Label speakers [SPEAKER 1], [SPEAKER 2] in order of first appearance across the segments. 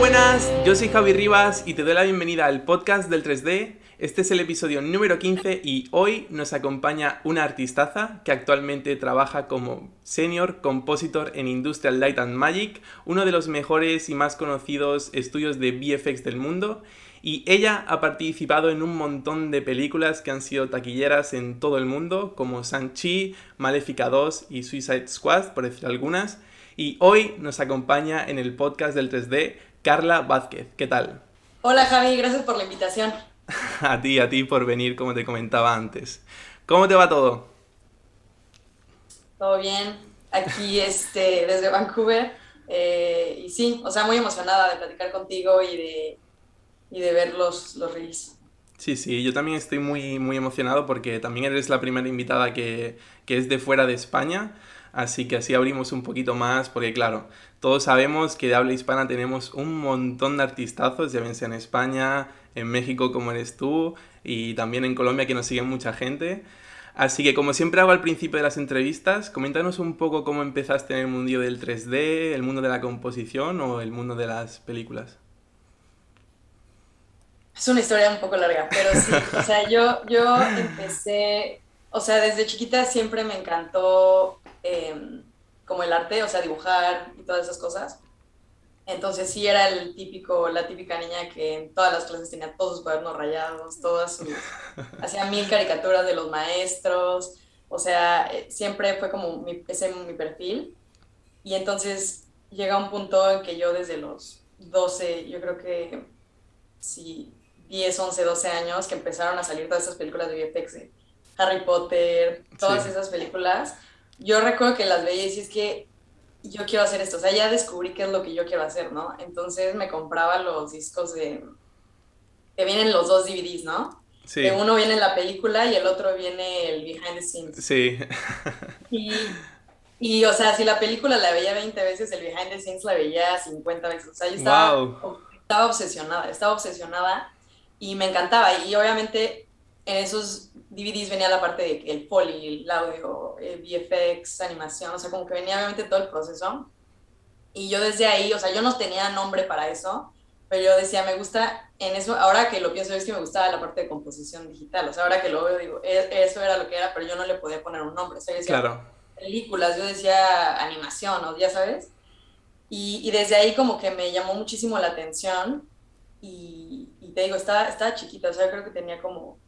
[SPEAKER 1] buenas, yo soy Javi Rivas y te doy la bienvenida al podcast del 3D. Este es el episodio número 15 y hoy nos acompaña una artistaza que actualmente trabaja como Senior Compositor en Industrial Light and Magic, uno de los mejores y más conocidos estudios de VFX del mundo. Y ella ha participado en un montón de películas que han sido taquilleras en todo el mundo, como Shang-Chi, Maléfica 2 y Suicide Squad, por decir algunas. Y hoy nos acompaña en el podcast del 3D Carla Vázquez. ¿Qué tal?
[SPEAKER 2] Hola Javi, gracias por la invitación.
[SPEAKER 1] a ti, a ti por venir, como te comentaba antes. ¿Cómo te va todo?
[SPEAKER 2] Todo bien, aquí este, desde Vancouver. Eh, y sí, o sea, muy emocionada de platicar contigo y de, y de ver los, los reels.
[SPEAKER 1] Sí, sí, yo también estoy muy, muy emocionado porque también eres la primera invitada que, que es de fuera de España. Así que así abrimos un poquito más, porque claro, todos sabemos que de habla hispana tenemos un montón de artistazos, ya bien en España, en México como eres tú, y también en Colombia que nos siguen mucha gente. Así que como siempre hago al principio de las entrevistas, coméntanos un poco cómo empezaste en el mundo del 3D, el mundo de la composición o el mundo de las películas.
[SPEAKER 2] Es una historia un poco larga, pero sí, o sea, yo, yo empecé, o sea, desde chiquita siempre me encantó Em, como el arte, o sea, dibujar y todas esas cosas. Entonces sí era el típico, la típica niña que en todas las clases tenía todos sus cuadernos rayados, todas sus, hacía mil caricaturas de los maestros, o sea, eh, siempre fue como mi, ese mi perfil. Y entonces llega un punto en que yo desde los 12, yo creo que sí, 10, 11, 12 años, que empezaron a salir todas esas películas de VFX, Harry Potter, todas esas películas, yo recuerdo que las veía y decía, es que yo quiero hacer esto, o sea, ya descubrí qué es lo que yo quiero hacer, ¿no? Entonces me compraba los discos de, que vienen los dos DVDs, ¿no? Sí. Que uno viene la película y el otro viene el behind the scenes.
[SPEAKER 1] Sí.
[SPEAKER 2] Y, y, o sea, si la película la veía 20 veces, el behind the scenes la veía 50 veces. O sea, yo estaba, estaba obsesionada, estaba obsesionada y me encantaba. Y obviamente en esos DVDs venía la parte de el poli, el audio, el VFX, animación, o sea, como que venía obviamente todo el proceso. Y yo desde ahí, o sea, yo no tenía nombre para eso, pero yo decía, me gusta en eso, ahora que lo pienso es que me gustaba la parte de composición digital, o sea, ahora que lo veo digo, e, eso era lo que era, pero yo no le podía poner un nombre, o sea, yo decía
[SPEAKER 1] claro.
[SPEAKER 2] películas, yo decía animación, o ya sabes, y, y, desde ahí como que me llamó muchísimo la atención y, y te digo, estaba, estaba chiquita, o sea, yo creo que tenía como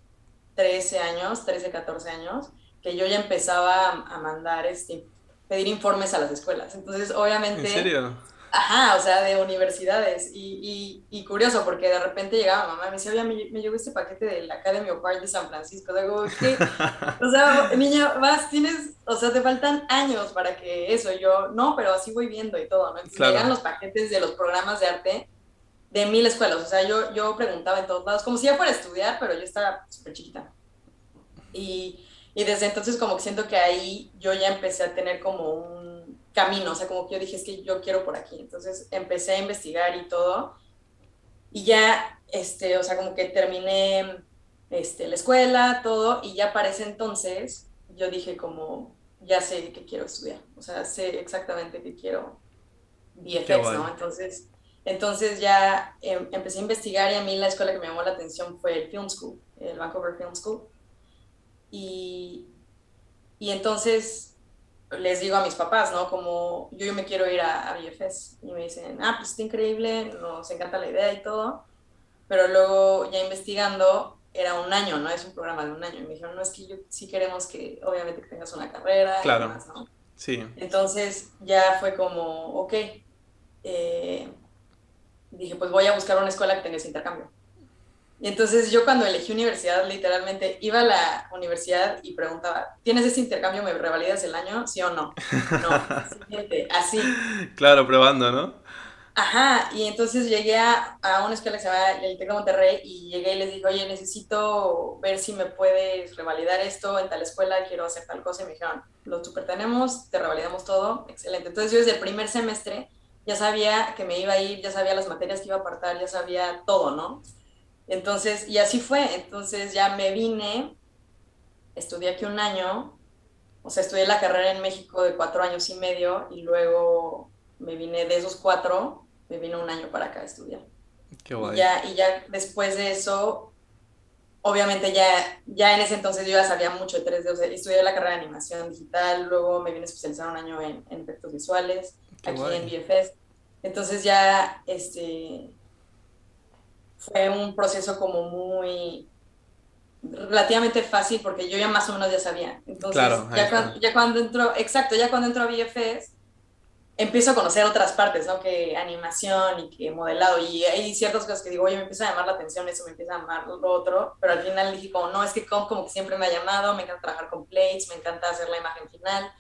[SPEAKER 2] 13 años, 13, 14 años, que yo ya empezaba a, mandar, este, pedir informes a las escuelas. Entonces, obviamente...
[SPEAKER 1] ¿En serio?
[SPEAKER 2] Ajá, o sea, de universidades. Y, y, curioso, porque de repente llegaba mamá y me decía, oye, me, me llegó este paquete de la Academy of Art de San Francisco. Digo, ¿qué? o sea, niña, vas, tienes, o sea, te faltan años para que eso. Yo, no, pero así voy viendo y todo, ¿no? Entonces llegan los paquetes de los programas de arte de mil escuelas. O sea, yo, yo preguntaba en todos lados, como si ya fuera a estudiar, pero yo estaba súper chiquita. Y, y, desde entonces como que siento que ahí yo ya empecé a tener como un camino, o sea, como que yo dije, es que yo quiero por aquí. Entonces empecé a investigar y todo. Y ya, este, o sea, como que terminé este, la escuela, todo, y ya para ese entonces yo dije como, ya sé que quiero estudiar, o sea, sé exactamente que quiero VFX, ¿no? Entonces entonces ya em, empecé a investigar y a mí la escuela que me llamó la atención fue el Film School, el Vancouver Film School. Y, y entonces les digo a mis papás, ¿no? Como yo, yo me quiero ir a, a BFS. Y me dicen, ah, pues está increíble, nos encanta la idea y todo. Pero luego ya investigando, era un año, ¿no? Es un programa de un año. Y me dijeron, no, es que yo sí queremos que, obviamente, que tengas una carrera
[SPEAKER 1] claro.
[SPEAKER 2] y demás, ¿no?
[SPEAKER 1] Sí.
[SPEAKER 2] Entonces ya fue como, ok, eh, dije, pues voy a buscar una escuela que tenga ese intercambio. Y entonces yo cuando elegí universidad, literalmente iba a la universidad y preguntaba, ¿tienes ese intercambio? ¿Me revalidas el año? ¿Sí o no? No, siguiente, así.
[SPEAKER 1] Claro, probando, ¿no?
[SPEAKER 2] Ajá, y entonces llegué a, a una escuela que se llama el TEC de Monterrey y llegué y les dije, oye, necesito ver si me puedes revalidar esto en tal escuela, quiero hacer tal cosa. Y me dijeron, lo super tenemos, te revalidamos todo, excelente. Entonces yo desde el primer semestre ya sabía que me iba a ir, ya sabía las materias que iba a apartar, ya sabía todo, ¿no? Entonces, y así fue. Entonces ya me vine, estudié aquí un año, o sea, estudié la carrera en México de cuatro años y medio y luego me vine de esos cuatro, me vino un año para acá a estudiar.
[SPEAKER 1] Qué guay.
[SPEAKER 2] Y ya, y ya después de eso, obviamente ya, ya en ese entonces yo ya sabía mucho de 3D, o sea, estudié la carrera de animación digital, luego me vine a especializar un año en, en efectos visuales,
[SPEAKER 1] Qué
[SPEAKER 2] aquí
[SPEAKER 1] guay.
[SPEAKER 2] en BFS. Entonces ya, este, fue un proceso como muy relativamente fácil porque yo ya más o menos ya sabía. Entonces,
[SPEAKER 1] Claro,
[SPEAKER 2] ya, cuando, ya cuando entro, exacto, ya cuando entro a BFS, empiezo a conocer otras partes, ¿no? Que animación y que modelado. Y hay ciertas cosas que digo, oye, me empieza a llamar la atención eso, me empieza a llamar lo otro. Pero al final dije, como, no, es que comp como que siempre me ha llamado, me encanta trabajar con plates, me encanta hacer la imagen final.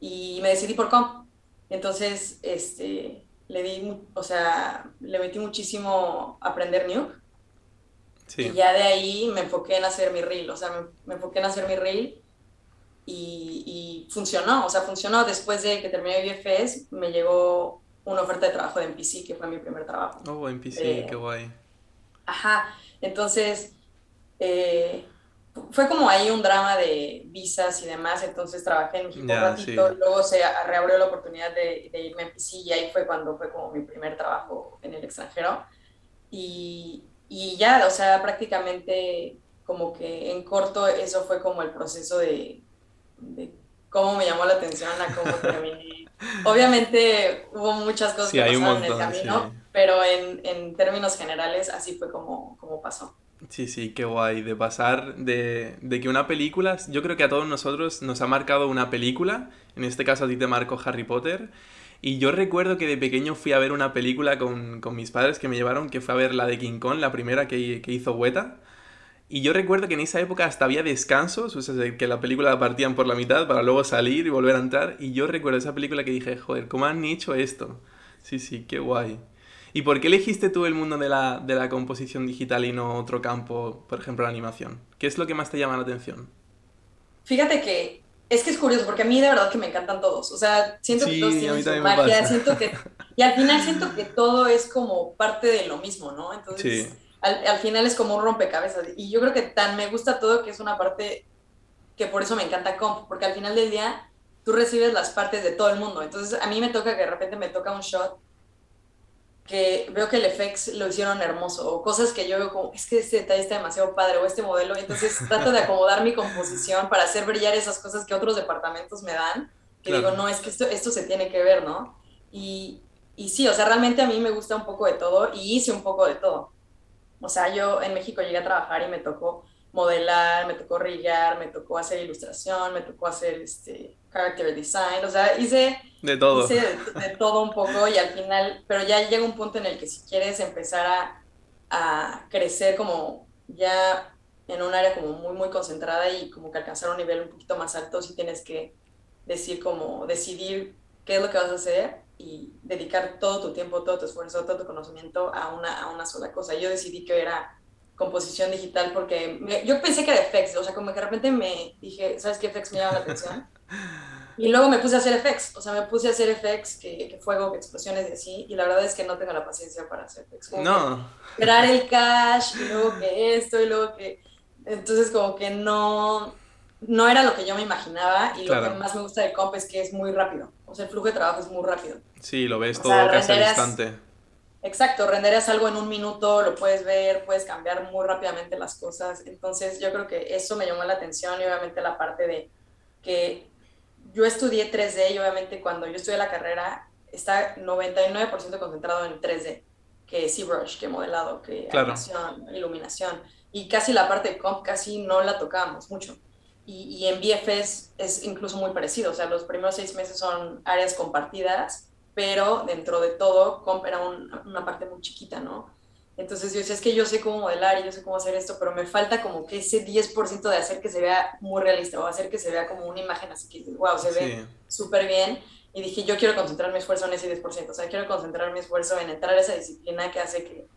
[SPEAKER 2] Y me decidí por comp. Entonces, este, le di, o sea, le metí muchísimo a aprender Nuke.
[SPEAKER 1] Sí.
[SPEAKER 2] Y ya de ahí me enfoqué en hacer mi reel, o sea, me, me enfoqué en hacer mi reel y, y funcionó, o sea, funcionó. Después de que terminé BFS, me llegó una oferta de trabajo de NPC, que fue mi primer trabajo.
[SPEAKER 1] Oh, en PC,
[SPEAKER 2] Eh,
[SPEAKER 1] qué guay.
[SPEAKER 2] Ajá, entonces eh, fue como ahí un drama de visas y demás, entonces trabajé en México un ratito,
[SPEAKER 1] sí.
[SPEAKER 2] luego se reabrió la oportunidad de, de irme a NPC y ahí fue cuando fue como mi primer trabajo en el extranjero. Y, y ya, o sea, prácticamente como que en corto eso fue como el proceso de, de cómo me llamó la atención a cómo terminé. Obviamente hubo muchas cosas
[SPEAKER 1] Sí,
[SPEAKER 2] que pasaron en el camino,
[SPEAKER 1] sí.
[SPEAKER 2] pero en, en términos generales así fue como, como pasó.
[SPEAKER 1] Sí, sí, qué guay. De pasar de, de que una película, yo creo que a todos nosotros nos ha marcado una película, en este caso a ti te marcó Harry Potter, y yo recuerdo que de pequeño fui a ver una película con, con mis padres que me llevaron, que fue a ver la de King Kong, la primera que, que hizo Weta, y yo recuerdo que en esa época hasta había descansos, o sea, que la película la partían por la mitad para luego salir y volver a entrar, y yo recuerdo esa película que dije, joder, ¿cómo han hecho esto? Sí, sí, qué guay. ¿Y por qué elegiste tú el mundo de la, de la composición digital y no otro campo, por ejemplo, la animación? ¿Qué es lo que más te llama la atención?
[SPEAKER 2] Fíjate que es que es curioso porque a mí de verdad que me encantan todos. O sea, siento
[SPEAKER 1] Sí,
[SPEAKER 2] que todos tienen su magia,
[SPEAKER 1] pasa.
[SPEAKER 2] siento que y al final siento que todo es como parte de lo mismo, ¿no? Entonces,
[SPEAKER 1] Sí.
[SPEAKER 2] al, al final es como un rompecabezas y yo creo que tan me gusta todo que es una parte que por eso me encanta comp, porque al final del día tú recibes las partes de todo el mundo. Entonces, a mí me toca que de repente me toca un shot que veo que el FX lo hicieron hermoso, o cosas que yo veo como, es que este detalle está demasiado padre, o este modelo, entonces trato de acomodar mi composición para hacer brillar esas cosas que otros departamentos me dan, que
[SPEAKER 1] Claro.
[SPEAKER 2] digo, no, es que esto, esto se tiene que ver, ¿no? Y, y sí, o sea, realmente a mí me gusta un poco de todo, y hice un poco de todo. O sea, yo en México llegué a trabajar y me tocó modelar, me tocó rillar, me tocó hacer ilustración, me tocó hacer este character design, o sea, hice
[SPEAKER 1] De todo.
[SPEAKER 2] hice de, de todo un poco y al final, pero ya llega un punto en el que si quieres empezar a, a crecer como ya en un área como muy, muy concentrada y como que alcanzar un nivel un poquito más alto, sí tienes que decir como, decidir qué es lo que vas a hacer y dedicar todo tu tiempo, todo tu esfuerzo, todo tu conocimiento a una, a una sola cosa. Yo decidí que era composición digital porque me- yo pensé que era FX, o sea, como que de repente me dije, ¿sabes qué FX me llama la atención? Y luego me puse a hacer FX, o sea, me puse a hacer FX, que, que fuego, que explosiones y así, y la verdad es que no tengo la paciencia para hacer FX. Como
[SPEAKER 1] No,
[SPEAKER 2] Esperar el cash, y luego que esto, y luego que... Entonces como que no, no era lo que yo me imaginaba, y lo que más me gusta del comp es que es muy rápido, o sea, el flujo de trabajo es muy rápido.
[SPEAKER 1] sí, lo ves
[SPEAKER 2] O
[SPEAKER 1] todo
[SPEAKER 2] sea,
[SPEAKER 1] casi al
[SPEAKER 2] renderas-
[SPEAKER 1] instante.
[SPEAKER 2] Exacto, renderas algo en un minuto, lo puedes ver, puedes cambiar muy rápidamente las cosas. Entonces yo creo que eso me llamó la atención y obviamente la parte de que yo estudié 3D y obviamente cuando yo estudié la carrera está 99% concentrado en 3D, que ZBrush, que modelado, que
[SPEAKER 1] Claro.
[SPEAKER 2] animación, iluminación. Y casi la parte de comp casi no la tocábamos mucho. Y, y en BFS es incluso muy parecido, o sea, los primeros seis meses son áreas compartidas pero dentro de todo, comp era un- una parte muy chiquita, ¿no? Entonces yo decía, es que yo sé cómo modelar y yo sé cómo hacer esto, pero me falta como que ese 10% de hacer que se vea muy realista o hacer que se vea como una imagen así que wow, se ve
[SPEAKER 1] Sí,
[SPEAKER 2] súper bien. Y dije, yo quiero concentrar mi esfuerzo en ese 10%, o sea, quiero concentrar mi esfuerzo en entrar a esa disciplina que hace que,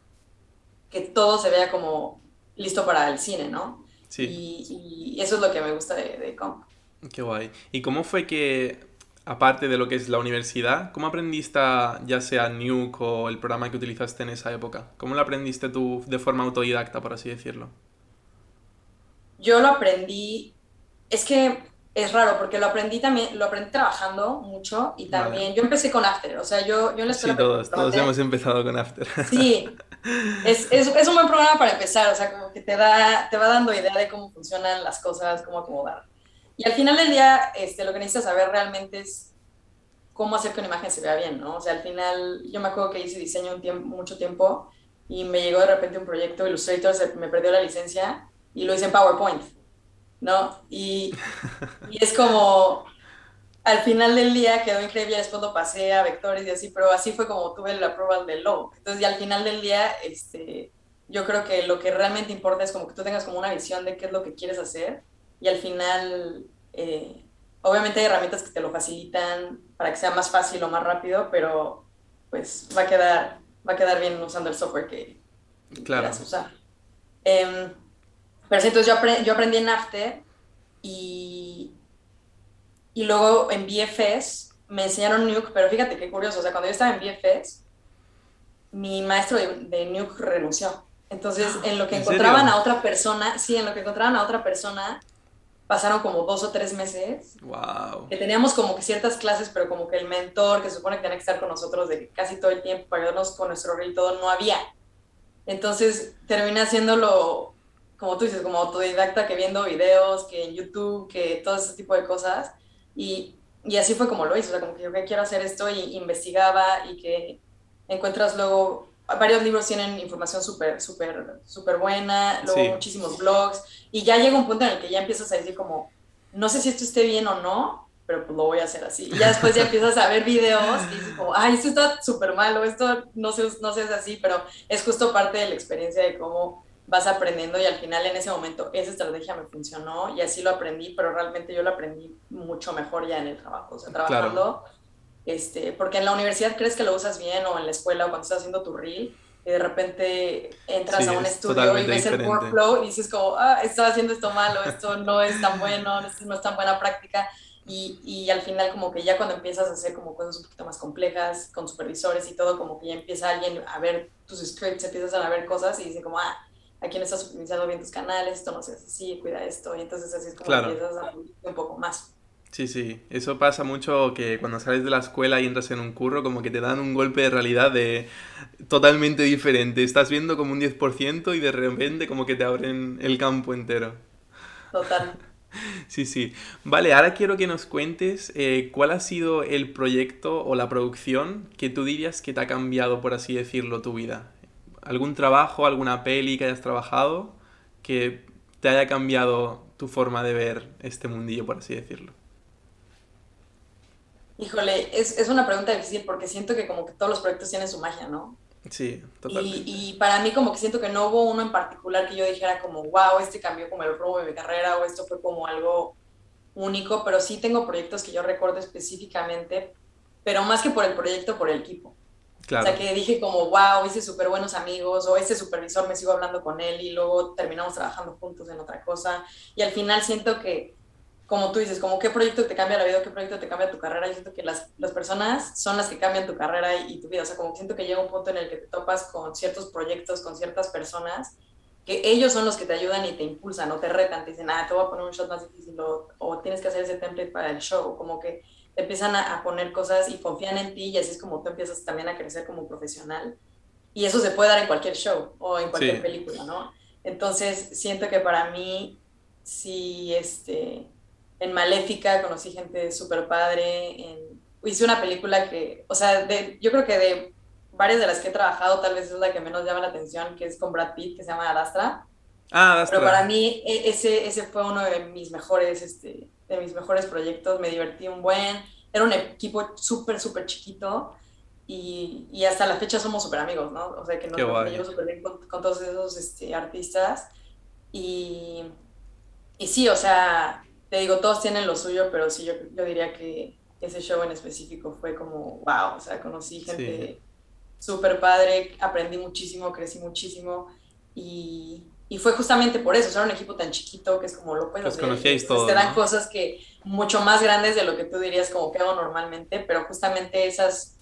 [SPEAKER 2] que todo se vea como listo para el cine, ¿no?
[SPEAKER 1] sí,
[SPEAKER 2] Y, y eso es lo que me gusta de, de comp.
[SPEAKER 1] qué guay. ¿Y cómo fue que, aparte de lo que es la universidad, cómo aprendiste ya sea Nuke o el programa que utilizaste en esa época? ¿Cómo lo aprendiste tú de forma autodidacta, por así decirlo?
[SPEAKER 2] Yo lo aprendí, es que es raro porque lo aprendí también, lo aprendí trabajando mucho y también yo empecé con After, o sea, yo, yo en la
[SPEAKER 1] escuela... Sí, todos, todos hemos empezado con After.
[SPEAKER 2] Sí, es, es, es, un buen programa para empezar, o sea, como que te, da, te va dando idea de cómo funcionan las cosas, cómo acomodar. Y al final del día, este, lo que necesitas saber realmente es cómo hacer que una imagen se vea bien, ¿no? O sea, al final, yo me acuerdo que hice diseño un tiempo, mucho tiempo y me llegó de repente un proyecto, Illustrator me perdió la licencia y lo hice en PowerPoint. ¿no? Y, y, es como, al final del día quedó increíble, después lo pasé a vectores y así, pero así fue como tuve el approval del logo. Entonces, y al final del día, este, yo creo que lo que realmente importa es como que tú tengas como una visión de qué es lo que quieres hacer y al final, eh, obviamente hay herramientas que te lo facilitan para que sea más fácil o más rápido, pero pues va a quedar, va a quedar bien usando el software que quieras usar. Eh, pero sí, entonces yo, yo aprendí en After y, y luego en BFS me enseñaron Nuke, pero fíjate qué curioso, o sea, cuando yo estaba en BFS, mi maestro de, de Nuke renunció. Entonces, en lo que encontraban a otra persona, sí, en lo que encontraban a otra persona, pasaron como dos o tres meses.
[SPEAKER 1] Wow.
[SPEAKER 2] Que teníamos como que ciertas clases, pero como que el mentor, que se supone que tenía que estar con nosotros de casi todo el tiempo para ayudarnos con nuestro rey y todo, no había. Entonces, terminé haciéndolo como tú dices, como autodidacta, que viendo videos, que en YouTube, que todo ese tipo de cosas. Y, y así fue como lo hice, o sea, como que yo quiero hacer esto y investigaba y que encuentras luego, varios libros tienen información súper, súper, súper buena, luego muchísimos blogs, y ya llega un punto en el que ya empiezas a decir como, no sé si esto esté bien o no, pero pues lo voy a hacer así. Y ya después ya empiezas a ver videos y dices como, ay, esto está súper malo, esto no se, no se hace así, pero es justo parte de la experiencia de cómo vas aprendiendo y al final en ese momento esa estrategia me funcionó y así lo aprendí, pero realmente yo lo aprendí mucho mejor ya en el trabajo, o sea, trabajando, este, porque en la universidad crees que lo usas bien o en la escuela o cuando estás haciendo tu reel y de repente entras a un estudio y ves el workflow y dices como, ah, estoy haciendo esto malo, esto no es tan bueno, esto no es tan buena práctica. Y, y, al final como que ya cuando empiezas a hacer como cosas un poquito más complejas con supervisores y todo, como que ya empieza alguien a ver tus scripts, empiezas a ver cosas y dice como, ah, aquí no estás optimizando bien tus canales, esto no se hace así, cuida esto, y entonces así es como empiezas a un poco más.
[SPEAKER 1] Sí, sí, eso pasa mucho que cuando sales de la escuela y entras en un curro, como que te dan un golpe de realidad de totalmente diferente. Estás viendo como un 10% y de repente como que te abren el campo entero.
[SPEAKER 2] Total.
[SPEAKER 1] Sí, sí. Vale, ahora quiero que nos cuentes eh, cuál ha sido el proyecto o la producción que tú dirías que te ha cambiado, por así decirlo, tu vida algún trabajo, alguna peli que hayas trabajado que te haya cambiado tu forma de ver este mundillo, por así decirlo?
[SPEAKER 2] Híjole, es, una pregunta difícil porque siento que como que todos los proyectos tienen su magia, ¿no?
[SPEAKER 1] Sí, totalmente.
[SPEAKER 2] Y, para mí como que siento que no hubo uno en particular que yo dijera como, wow, este cambió como el rumbo de mi carrera o esto fue como algo único, pero sí tengo proyectos que yo recuerdo específicamente, pero más que por el proyecto, por el equipo. O sea, que dije como, wow, hice súper buenos amigos, o este supervisor me sigo hablando con él y luego terminamos trabajando juntos en otra cosa. Y al final siento que, como tú dices, como qué proyecto te cambia la vida, qué proyecto te cambia tu carrera, yo siento que las, las personas son las que cambian tu carrera y, tu vida. O sea, como siento que llega un punto en el que te topas con ciertos proyectos, con ciertas personas, que ellos son los que te ayudan y te impulsan, o te retan, te dicen, ah, te voy a poner un shot más difícil, o, o tienes que hacer ese template para el show, como que empiezan a, poner cosas y confían en ti y así es como tú empiezas también a crecer como profesional. Y eso se puede dar en cualquier show o en cualquier película, ¿no? Entonces, siento que para mí, sí, este, en Maléfica conocí gente súper padre, en, hice una película que, o sea, de, yo creo que de varias de las que he trabajado, tal vez es la que menos llama la atención, que es con Brad Pitt, que se llama Adastra.
[SPEAKER 1] Ah, Adastra.
[SPEAKER 2] Pero para mí e, ese, ese fue uno de mis mejores este, de mis mejores proyectos, me divertí un buen, era un equipo súper, súper chiquito y, y, hasta la fecha somos súper amigos, ¿no? O sea, que nos llevo súper bien con, todos esos este, artistas y, y sí, o sea, te digo, todos tienen lo suyo, pero sí, yo, yo diría que ese show en específico fue como, wow, o sea, conocí gente súper padre, aprendí muchísimo, crecí muchísimo y, y fue justamente por eso, o sea, era un equipo tan chiquito que es como lo puedes
[SPEAKER 1] conocíais todos.
[SPEAKER 2] Te dan cosas que mucho más grandes de lo que tú dirías como que hago normalmente, pero justamente esas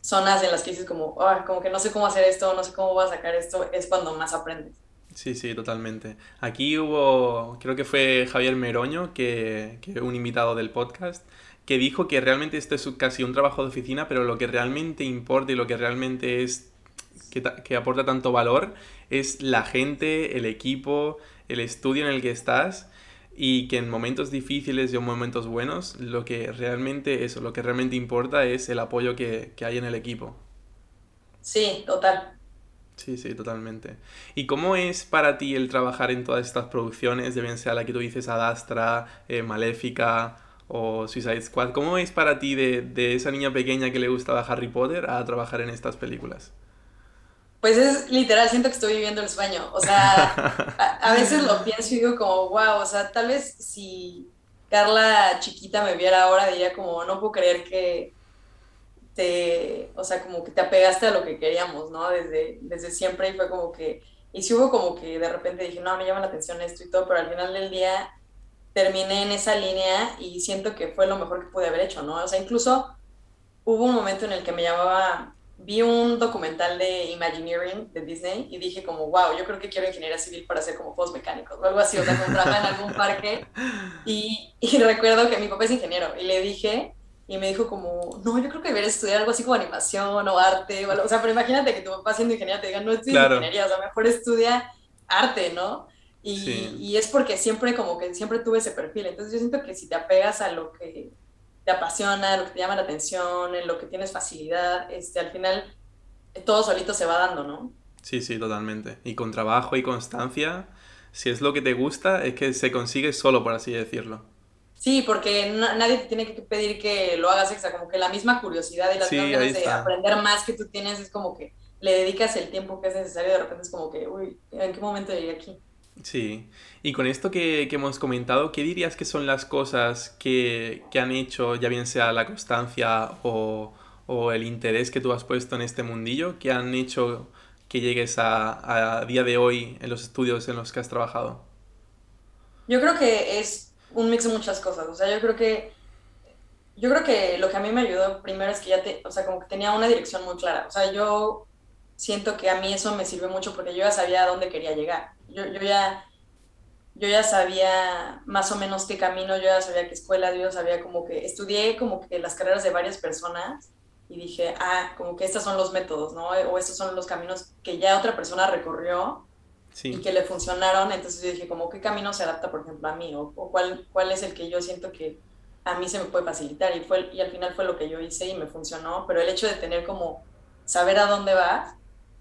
[SPEAKER 2] zonas en las que dices como, como que no sé cómo hacer esto, no sé cómo voy a sacar esto, es cuando más aprendes.
[SPEAKER 1] Sí, sí, totalmente. Aquí hubo, creo que fue Javier Meroño, que, que un invitado del podcast, que dijo que realmente esto es casi un trabajo de oficina, pero lo que realmente importa y lo que realmente es que, que, aporta tanto valor es la gente, el equipo, el estudio en el que estás y que en momentos difíciles y en momentos buenos lo que realmente eso, lo que realmente importa es el apoyo que, que hay en el equipo.
[SPEAKER 2] Sí, total.
[SPEAKER 1] Sí, sí, totalmente. ¿Y cómo es para ti el trabajar en todas estas producciones, de bien sea la que tú dices Adastra, eh, Maléfica o Suicide Squad? ¿Cómo es para ti de, de, esa niña pequeña que le gustaba Harry Potter a trabajar en estas películas?
[SPEAKER 2] Pues es literal, siento que estoy viviendo el sueño. O sea, a, a veces lo pienso y digo como, wow, o sea, tal vez si Carla chiquita me viera ahora diría como, no puedo creer que te, o sea, como que te apegaste a lo que queríamos, ¿no? Desde, desde siempre y fue como que, y si hubo como que de repente dije, no, me llama la atención esto y todo, pero al final del día terminé en esa línea y siento que fue lo mejor que pude haber hecho, ¿no? O sea, incluso hubo un momento en el que me llamaba, vi un documental de Imagineering de Disney y dije como, wow, yo creo que quiero ingeniería civil para hacer como juegos mecánicos o algo así, o sea, como en algún parque y, y recuerdo que mi papá es ingeniero y le dije, y me dijo como, no, yo creo que deberías estudiar algo así como animación o arte, o, o sea, pero imagínate que tu papá siendo ingeniero te diga, no estudia claro. ingeniería, o sea, mejor estudia arte, ¿no? Y, sí. y, es porque siempre como que siempre tuve ese perfil, entonces yo siento que si te apegas a lo que te apasiona, lo que te llama la atención, en lo que tienes facilidad, este, al final todo solito se va dando, ¿no?
[SPEAKER 1] Sí, sí, totalmente. Y con trabajo y constancia, si es lo que te gusta, es que se consigue solo, por así decirlo.
[SPEAKER 2] Sí, porque no, nadie te tiene que pedir que lo hagas extra, como que la misma curiosidad y las sí, ganas de aprender más que tú tienes es como que le dedicas el tiempo que es necesario y de repente es como que, uy, ¿en qué momento llegué aquí?
[SPEAKER 1] Sí, y con esto que, que hemos comentado, ¿qué dirías que son las cosas que, que han hecho, ya bien sea la constancia o, o, el interés que tú has puesto en este mundillo, que han hecho que llegues a, a día de hoy en los estudios en los que has trabajado?
[SPEAKER 2] Yo creo que es un mix de muchas cosas. O sea, yo creo que yo creo que lo que a mí me ayudó primero es que ya te, o sea, como que tenía una dirección muy clara. O sea, yo siento que a mí eso me sirve mucho porque yo ya sabía a dónde quería llegar. Yo, yo ya yo ya sabía más o menos qué camino, yo ya sabía qué escuela, yo sabía como que estudié como que las carreras de varias personas y dije, ah, como que estos son los métodos, ¿no? O estos son los caminos que ya otra persona recorrió sí. y que le funcionaron. Entonces yo dije, como, ¿qué camino se adapta, por ejemplo, a mí? ¿O, o cuál, cuál es el que yo siento que a mí se me puede facilitar? Y, fue, y al final fue lo que yo hice y me funcionó. Pero el hecho de tener como saber a dónde vas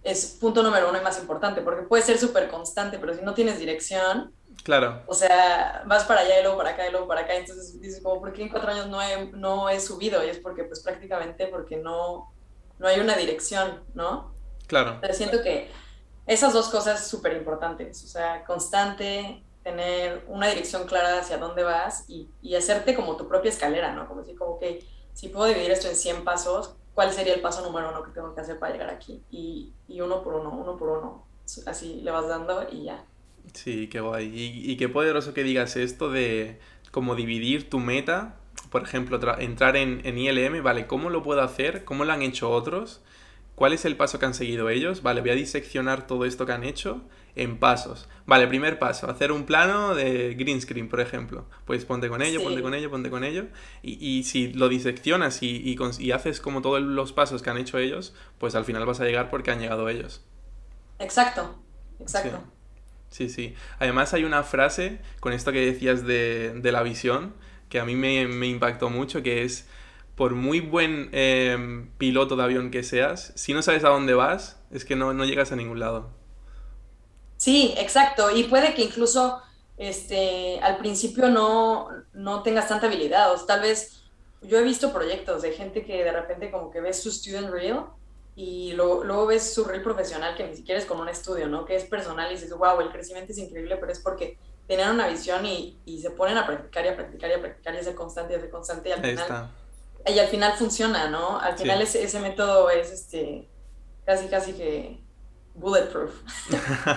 [SPEAKER 2] es punto número uno y más importante, porque puede ser súper constante, pero si no tienes dirección,
[SPEAKER 1] Claro.
[SPEAKER 2] O sea, vas para allá y luego para acá y luego para acá. Entonces dices, como, ¿por qué en cuatro años no he, no he subido? Y es porque, pues prácticamente, porque no, no hay una dirección, ¿no?
[SPEAKER 1] Claro.
[SPEAKER 2] Pero siento que esas dos cosas súper importantes, o sea, constante, tener una dirección clara hacia dónde vas y, y, hacerte como tu propia escalera, ¿no? Como decir, como que si puedo dividir esto en 100 pasos, ¿cuál sería el paso número uno que tengo que hacer para llegar aquí? Y, y uno por uno, uno por uno, así le vas dando y ya.
[SPEAKER 1] Sí, qué guay. Y, y qué poderoso que digas esto de como dividir tu meta, por ejemplo, entrar en, en ILM, ¿vale? ¿Cómo lo puedo hacer? ¿Cómo lo han hecho otros? ¿Cuál es el paso que han seguido ellos? Vale, voy a diseccionar todo esto que han hecho en pasos. Vale, primer paso, hacer un plano de green screen, por ejemplo. Pues ponte con ello, sí. ponte con ello, ponte con ello. Y, y si lo diseccionas y, y, y, haces como todos los pasos que han hecho ellos, pues al final vas a llegar porque han llegado ellos.
[SPEAKER 2] Exacto, exacto.
[SPEAKER 1] Sí, sí. sí. Además hay una frase con esto que decías de, de la visión que a mí me, me impactó mucho, que es por muy buen eh, piloto de avión que seas, si no sabes a dónde vas, es que no, no, llegas a ningún lado.
[SPEAKER 2] Sí, exacto. Y puede que incluso este, al principio no, no tengas tanta habilidad. O tal vez yo he visto proyectos de gente que de repente como que ves su student reel y luego, luego ves su reel profesional que ni siquiera es como un estudio, ¿no? Que es personal y dices, wow, el crecimiento es increíble, pero es porque tienen una visión y, y se ponen a practicar y a practicar y a practicar y a ser constante y a ser constante y al
[SPEAKER 1] Ahí
[SPEAKER 2] final...
[SPEAKER 1] Está
[SPEAKER 2] y al final funciona, ¿no? Al final sí. ese, ese, método es este casi casi que bulletproof.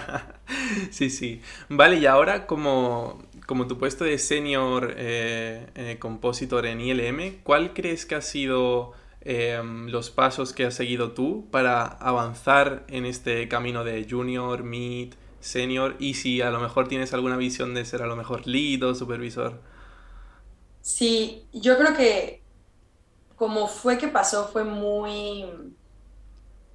[SPEAKER 1] sí, sí. Vale, y ahora como, como tu puesto de senior eh, eh, compositor en ILM, ¿cuál crees que ha sido eh, los pasos que has seguido tú para avanzar en este camino de junior, mid, senior y si a lo mejor tienes alguna visión de ser a lo mejor lead o supervisor.
[SPEAKER 2] Sí, yo creo que como fue que pasó fue muy,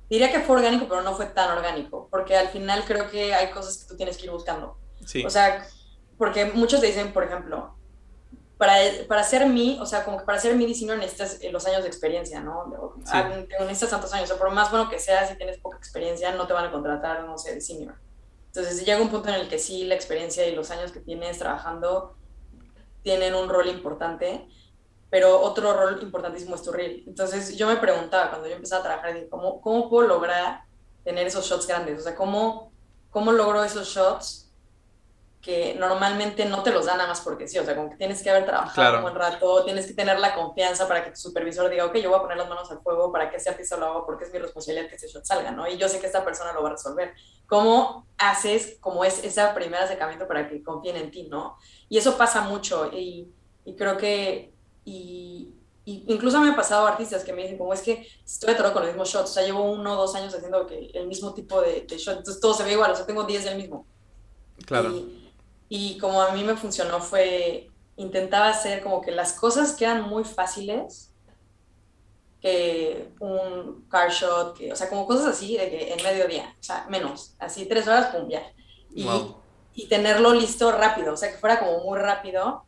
[SPEAKER 2] diría que fue orgánico, pero no fue tan orgánico, porque al final creo que hay cosas que tú tienes que ir buscando. Sí. O sea, porque muchos te dicen, por ejemplo, para, para ser mí, o sea, como que para ser mi diseño necesitas eh, los años de experiencia, ¿no? Sí. Necesitas tantos años, o sea, por más bueno que sea, si tienes poca experiencia, no te van a contratar, no sé, de senior. Entonces llega un punto en el que sí, la experiencia y los años que tienes trabajando tienen un rol importante, pero otro rol importantísimo es tu reel. Entonces yo me preguntaba cuando yo empecé a trabajar, ¿cómo, cómo puedo lograr tener esos shots grandes? O sea, ¿cómo, cómo logro esos shots que normalmente no te los dan nada más porque sí, o sea, como que tienes que haber trabajado un buen rato, tienes que tener la confianza para que tu supervisor diga, ok, yo voy a poner las manos al fuego para que ese artista lo haga porque es mi responsabilidad que ese shot salga, ¿no? Y yo sé que esta persona lo va a resolver. ¿Cómo haces como es ese primer acercamiento para que confíen en ti, ¿no? Y eso pasa mucho y, y creo que, y, incluso me ha pasado artistas que me dicen, como es que estoy atorado con los mismos shots, o sea, llevo uno o dos años haciendo que el mismo tipo de, de shot, entonces todo se ve igual, o sea, tengo 10 del mismo.
[SPEAKER 1] Claro.
[SPEAKER 2] Y como a mí me funcionó fue, intentaba hacer como que las cosas que eran muy fáciles, que un car shot, que, o sea, como cosas así de que en medio día, o sea, menos, así tres horas, pum, ya. Y, y tenerlo listo rápido, o sea, que fuera como muy rápido,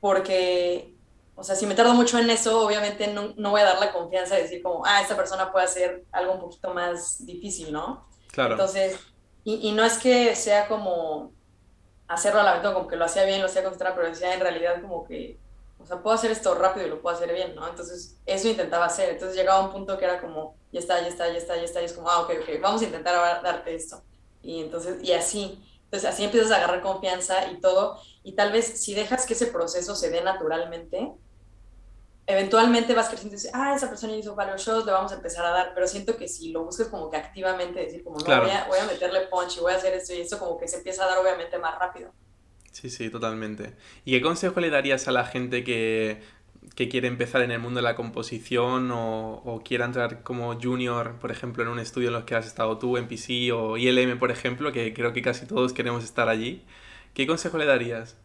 [SPEAKER 2] porque, o sea, si me tardo mucho en eso, obviamente no, no voy a dar la confianza de decir como, ah, esta persona puede hacer algo un poquito más difícil, ¿no?
[SPEAKER 1] Claro.
[SPEAKER 2] Entonces, y, y no es que sea como hacerlo a la vez, como que lo hacía bien, lo hacía con pero decía en realidad como que, o sea, puedo hacer esto rápido y lo puedo hacer bien, ¿no? Entonces, eso intentaba hacer. Entonces llegaba un punto que era como, ya está, ya está, ya está, ya está, y es como, ah, ok, ok, vamos a intentar darte esto. Y entonces, y así. Entonces, así empiezas a agarrar confianza y todo. Y tal vez si dejas que ese proceso se dé naturalmente, eventualmente vas creciendo y dices, ah, esa persona hizo varios shows, le vamos a empezar a dar, pero siento que si lo buscas como que activamente, decir como, no, voy, a, voy, a, meterle punch y voy a hacer esto y esto, como que se empieza a dar obviamente más rápido.
[SPEAKER 1] Sí, sí, totalmente. ¿Y qué consejo le darías a la gente que, que quiere empezar en el mundo de la composición o, o, quiera entrar como junior, por ejemplo, en un estudio en los que has estado tú, en PC o ILM, por ejemplo, que creo que casi todos queremos estar allí? ¿Qué consejo le darías?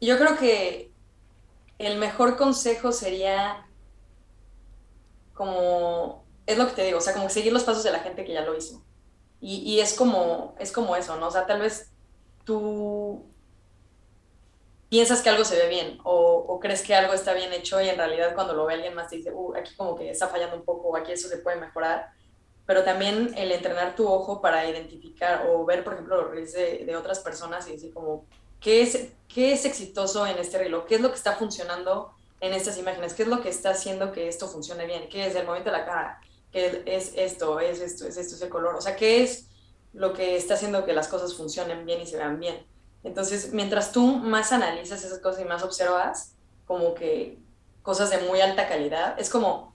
[SPEAKER 2] Yo creo que el mejor consejo sería como, es lo que te digo, o sea, como seguir los pasos de la gente que ya lo hizo. Y, y es, como, es como eso, ¿no? O sea, tal vez tú piensas que algo se ve bien o, crees que algo está bien hecho y en realidad cuando lo ve alguien más te dice, uh, aquí como que está fallando un poco o aquí eso se puede mejorar. Pero también el entrenar tu ojo para identificar o ver, por ejemplo, los reels de, de otras personas y decir como, ¿qué es, qué es exitoso en este reloj, qué es lo que está funcionando en estas imágenes, qué es lo que está haciendo que esto funcione bien, qué es el movimiento de la cara, qué es esto, es esto, es esto, es el color, o sea, qué es lo que está haciendo que las cosas funcionen bien y se vean bien. Entonces, mientras tú más analizas esas cosas y más observas, como que cosas de muy alta calidad, es como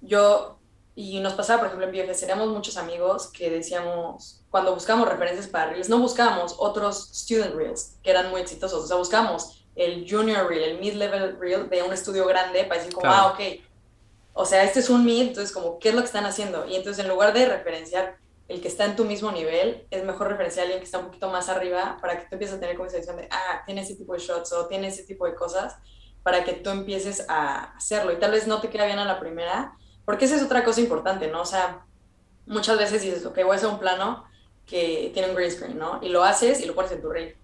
[SPEAKER 2] yo, y nos pasaba, por ejemplo, en BFS, teníamos muchos amigos que decíamos, cuando buscamos referencias para Reels, no buscábamos otros student Reels que eran muy exitosos, o sea, buscamos el junior Reel, el mid-level Reel de un estudio grande para decir como, ah, ok, o sea, este es un mid, entonces como, ¿qué es lo que están haciendo? Y entonces en lugar de referenciar el que está en tu mismo nivel, es mejor referenciar a alguien que está un poquito más arriba para que tú empieces a tener como esa visión de, ah, tiene ese tipo de shots o tiene ese tipo de cosas, para que tú empieces a hacerlo. Y tal vez no te queda bien a la primera, porque esa es otra cosa importante, ¿no? O sea, muchas veces dices, ok, voy a hacer un plano, que tiene un green screen, ¿no? Y lo haces y lo pones en tu reel.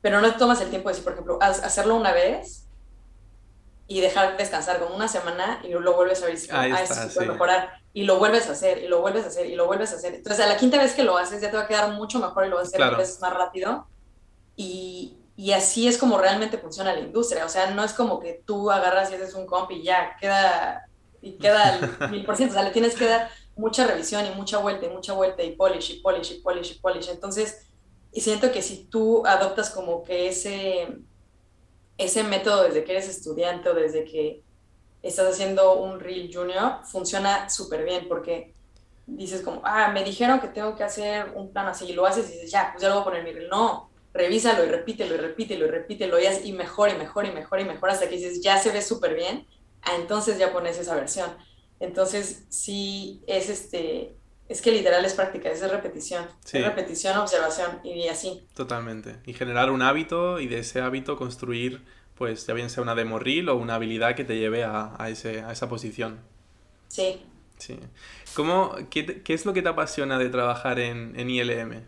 [SPEAKER 2] Pero no te tomas el tiempo de decir, por ejemplo, hacerlo una vez y dejar descansar como una semana y lo vuelves a ver si ah, está, mejorar. Y lo vuelves a hacer, y lo vuelves a hacer, y lo vuelves a hacer. Entonces, a la quinta vez que lo haces, ya te va a quedar mucho mejor y lo vas a hacer veces más rápido. Y, y, así es como realmente funciona la industria. O sea, no es como que tú agarras y haces un comp y ya queda, y queda el mil por ciento. O sea, le tienes que dar mucha revisión y mucha vuelta y mucha vuelta y polish y polish y polish y polish. Entonces, y siento que si tú adoptas como que ese, ese método desde que eres estudiante o desde que estás haciendo un Real Junior, funciona súper bien porque dices como, ah, me dijeron que tengo que hacer un plan así y lo haces y dices, ya, pues ya lo voy a poner en mi Reel. No, revísalo y repítelo y repítelo y repítelo y, y mejor y mejor y mejor y mejor hasta que dices, ya se ve súper bien, ah, entonces ya pones esa versión. Entonces, sí es este, es que literal es práctica, es repetición. Es repetición, observación y así.
[SPEAKER 1] Totalmente. Y generar un hábito y de ese hábito construir, pues ya bien sea una demo reel o una habilidad que te lleve a, ese, a esa posición.
[SPEAKER 2] Sí.
[SPEAKER 1] Sí. ¿Cómo, qué, es lo que te apasiona de trabajar en, en ILM?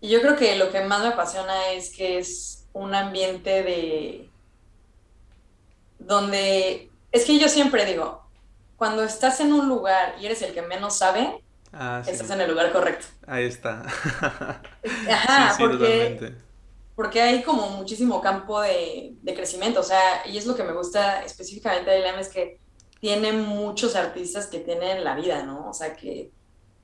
[SPEAKER 2] Yo creo que lo que más me apasiona es que es un ambiente de... donde... Es que yo siempre digo, cuando estás en un lugar y eres el que menos sabe, ah, estás en el lugar correcto.
[SPEAKER 1] Ahí está.
[SPEAKER 2] Ajá, porque, porque hay como muchísimo campo de, crecimiento, o sea, y es lo que me gusta específicamente de ILM, es que tiene muchos artistas que tienen la vida, ¿no? O sea, que,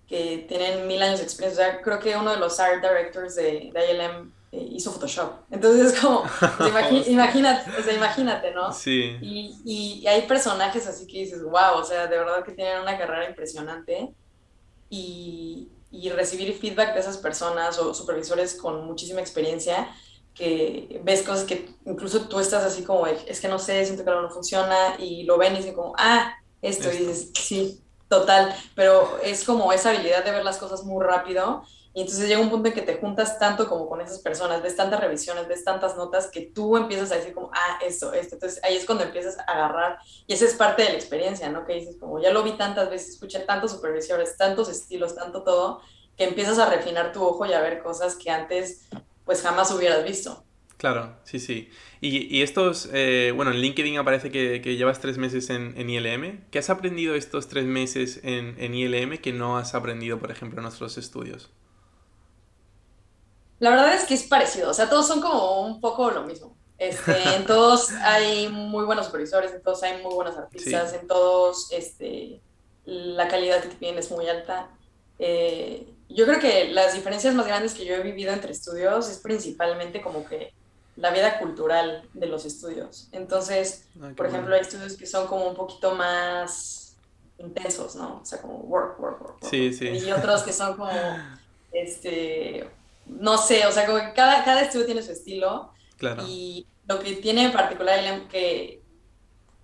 [SPEAKER 2] que tienen mil años de experiencia. O sea, creo que uno de los art directors de, de ILM eh, hizo Photoshop. Entonces es como, imagínate, o sea, imagínate, ¿no?
[SPEAKER 1] Sí.
[SPEAKER 2] Y, y, hay personajes así que dices, wow, o sea, de verdad que tienen una carrera impresionante. Y, y recibir feedback de esas personas o supervisores con muchísima experiencia, que ves cosas que incluso tú estás así como, es que no sé, siento que algo no funciona, y lo ven y dicen como, ah, esto, esto. y dices, sí, total, pero es como esa habilidad de ver las cosas muy rápido y entonces llega un punto en que te juntas tanto como con esas personas, ves tantas revisiones, ves tantas notas que tú empiezas a decir como, ah, esto, esto. Entonces ahí es cuando empiezas a agarrar y esa es parte de la experiencia, ¿no? Que dices como, ya lo vi tantas veces, escuché tantos supervisores, tantos estilos, tanto todo, que empiezas a refinar tu ojo y a ver cosas que antes pues jamás hubieras visto.
[SPEAKER 1] Claro, sí, sí. Y, y estos, eh, bueno, en LinkedIn aparece que, que llevas tres meses en, en, ILM. ¿Qué has aprendido estos tres meses en, en ILM que no has aprendido, por ejemplo, en nuestros estudios?
[SPEAKER 2] La verdad es que es parecido, o sea, todos son como un poco lo mismo. Este, en todos hay muy buenos supervisores, en todos hay muy buenos artistas, en todos este, la calidad que te piden es muy alta. Eh, yo creo que las diferencias más grandes que yo he vivido entre estudios es principalmente como que la vida cultural de los estudios. Entonces, por ejemplo, hay estudios que son como un poquito más intensos, ¿no? O sea, como work, work, work. work.
[SPEAKER 1] Sí, sí.
[SPEAKER 2] Y otros que son como, este, no sé, o sea, como que cada, cada estudio tiene su estilo.
[SPEAKER 1] Claro.
[SPEAKER 2] Y lo que tiene en particular que,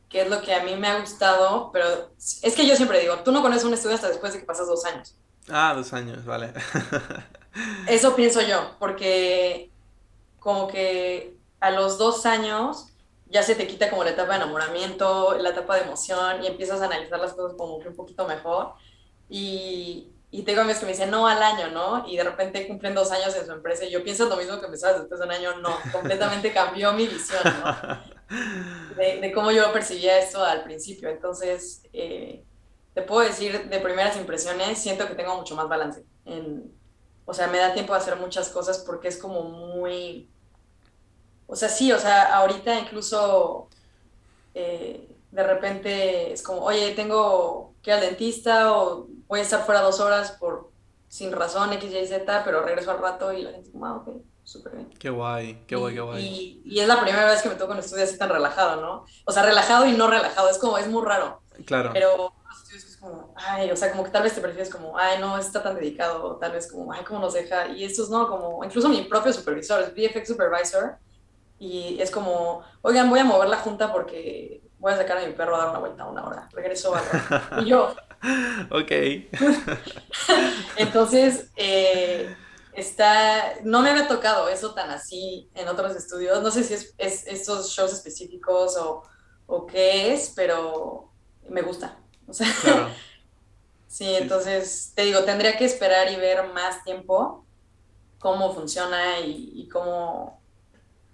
[SPEAKER 2] que es lo que a mí me ha gustado, pero es que yo siempre digo, tú no conoces un estudio hasta después de que pasas dos años.
[SPEAKER 1] Ah, dos años, vale.
[SPEAKER 2] Eso pienso yo, porque como que a los dos años ya se te quita como la etapa de enamoramiento, la etapa de emoción y empiezas a analizar las cosas como que un poquito mejor. Y, y tengo amigos que me dicen, no, al año, ¿no? Y de repente cumplen dos años en su empresa y yo pienso lo mismo que empezabas después de un año, no, completamente cambió mi visión, ¿no? De, cómo yo percibía esto al principio. Entonces, eh, te puedo decir de primeras impresiones, siento que tengo mucho más balance. En, o sea, me da tiempo de hacer muchas cosas porque es como muy... O sea, sí, o sea, ahorita incluso eh, de repente es como, oye, tengo que ir al dentista o voy a estar fuera dos horas por sin razón, X, Y, Z, pero regreso al rato y la gente como, ah, ok, súper bien.
[SPEAKER 1] Qué guay, qué guay, qué guay.
[SPEAKER 2] Y, es la primera vez que me toco un estudio así tan relajado, ¿no? O sea, relajado y no relajado, es como, es muy raro.
[SPEAKER 1] Claro.
[SPEAKER 2] Pero es como, ay, o sea, como que tal vez te prefieres como, ay, no, está tan dedicado, tal vez como, ay, cómo nos deja. Y estos, ¿no? Como, incluso mi propio supervisor, es VFX Supervisor, y es como, oigan, voy a mover la junta porque voy a sacar a mi perro a dar una vuelta una hora, regreso a... Y yo,
[SPEAKER 1] ok.
[SPEAKER 2] Entonces, eh, está, no me había tocado eso tan así en otros estudios. No sé si es, es estos shows específicos o, o, qué es, pero me gusta. O sea, sí, entonces te digo, tendría que esperar y ver más tiempo cómo funciona y, cómo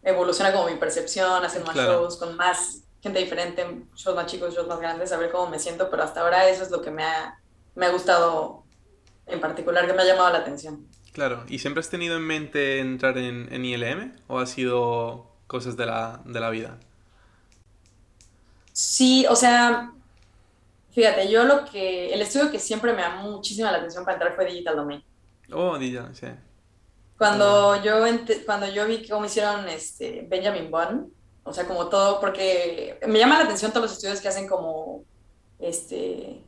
[SPEAKER 2] evoluciona como mi percepción, hacer más shows con más gente diferente, shows más chicos, shows más grandes, a ver cómo me siento, pero hasta ahora eso es lo que me ha, me ha gustado en particular, que me ha llamado la atención.
[SPEAKER 1] Claro, ¿y siempre has tenido en mente entrar en, en ILM o ha sido cosas de la, de la vida?
[SPEAKER 2] Sí, o sea, fíjate, yo lo que, el estudio que siempre me llamó muchísimo la atención para entrar fue Digital Domain.
[SPEAKER 1] Oh, Digital, sí.
[SPEAKER 2] Cuando, yo, cuando yo vi cómo hicieron este Benjamin Button, o sea, como todo, porque me llama la atención todos los estudios que hacen como, este,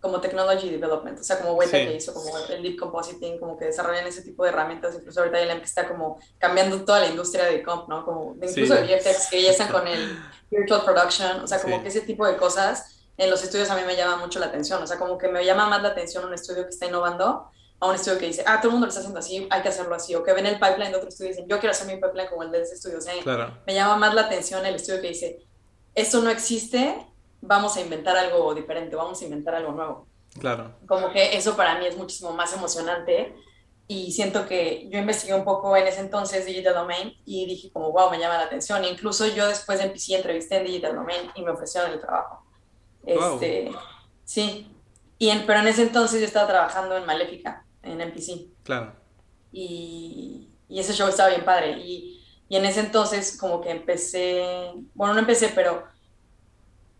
[SPEAKER 2] como technology development, o sea, como Weta que hizo como el deep compositing, como que desarrollan ese tipo de herramientas, incluso ahorita ILM que está como cambiando toda la industria de comp, ¿no? Como incluso de VFX, que ya están con el virtual production, o sea, como que ese tipo de cosas en los estudios a mí me llama mucho la atención, o sea, como que me llama más la atención un estudio que está innovando a un estudio que dice, ah, todo el mundo lo está haciendo así, hay que hacerlo así, o que ven el pipeline de otro estudio y dicen, yo quiero hacer mi pipeline como el de ese estudio, o sea, me llama más la atención el estudio que dice, esto no existe, vamos a inventar algo diferente, vamos a inventar algo nuevo.
[SPEAKER 1] Claro.
[SPEAKER 2] Como que eso para mí es muchísimo más emocionante y siento que yo investigué un poco en ese entonces Digital Domain y dije como, wow, me llama la atención. Incluso yo después de MPC entrevisté en Digital Domain y me ofrecieron el trabajo. Este, Sí, y en, pero en ese entonces yo estaba trabajando en Maléfica, en MPC.
[SPEAKER 1] Claro.
[SPEAKER 2] Y, y ese show estaba bien padre. Y, y en ese entonces como que empecé, bueno, no empecé, pero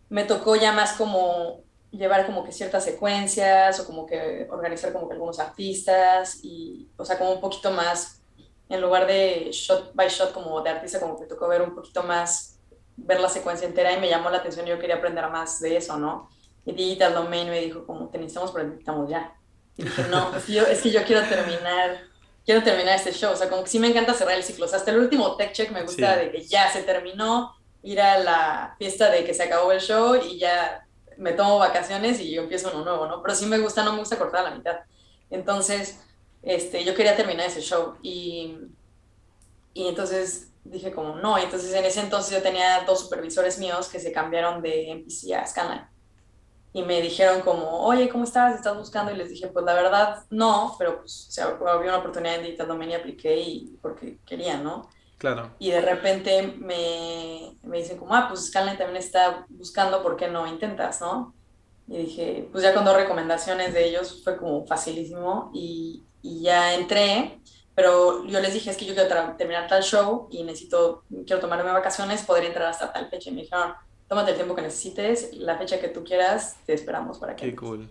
[SPEAKER 2] me tocó ya más como llevar como que ciertas secuencias o como que organizar como que algunos artistas y, o sea, como un poquito más, en lugar de shot by shot como de artista, como que tocó ver un poquito más, ver la secuencia entera y me llamó la atención, yo quería aprender más de eso, ¿no? Y Digital Domain me dijo como, te necesitamos, pero necesitamos ya. Y dije, no, es que, yo, es que yo quiero terminar, quiero terminar este show, o sea, como que sí me encanta cerrar el ciclo, o sea, hasta el último tech check me gusta de que ya se terminó, ir a la fiesta de que se acabó el show y ya me tomo vacaciones y yo empiezo uno nuevo, ¿no? Pero sí me gusta, no me gusta cortar a la mitad. Entonces, este, yo quería terminar ese show y, y entonces dije como no, y entonces en ese entonces yo tenía dos supervisores míos que se cambiaron de MPC a Scanline y me dijeron como, oye, ¿cómo estás? ¿Estás buscando? Y les dije, pues la verdad no, pero pues se abrió una oportunidad en Digital Domain y apliqué y porque quería, ¿no?
[SPEAKER 1] Claro.
[SPEAKER 2] Y de repente me, me dicen como, ah, pues Scanline también está buscando, ¿por qué no intentas, no? Y dije, pues ya con dos recomendaciones de ellos fue como facilísimo y, y ya entré, pero yo les dije, es que yo quiero terminar tal show y necesito, quiero tomarme vacaciones, podría entrar hasta tal fecha. Y me dijeron, tómate el tiempo que necesites, la fecha que tú quieras, te esperamos para que...
[SPEAKER 1] Qué cool.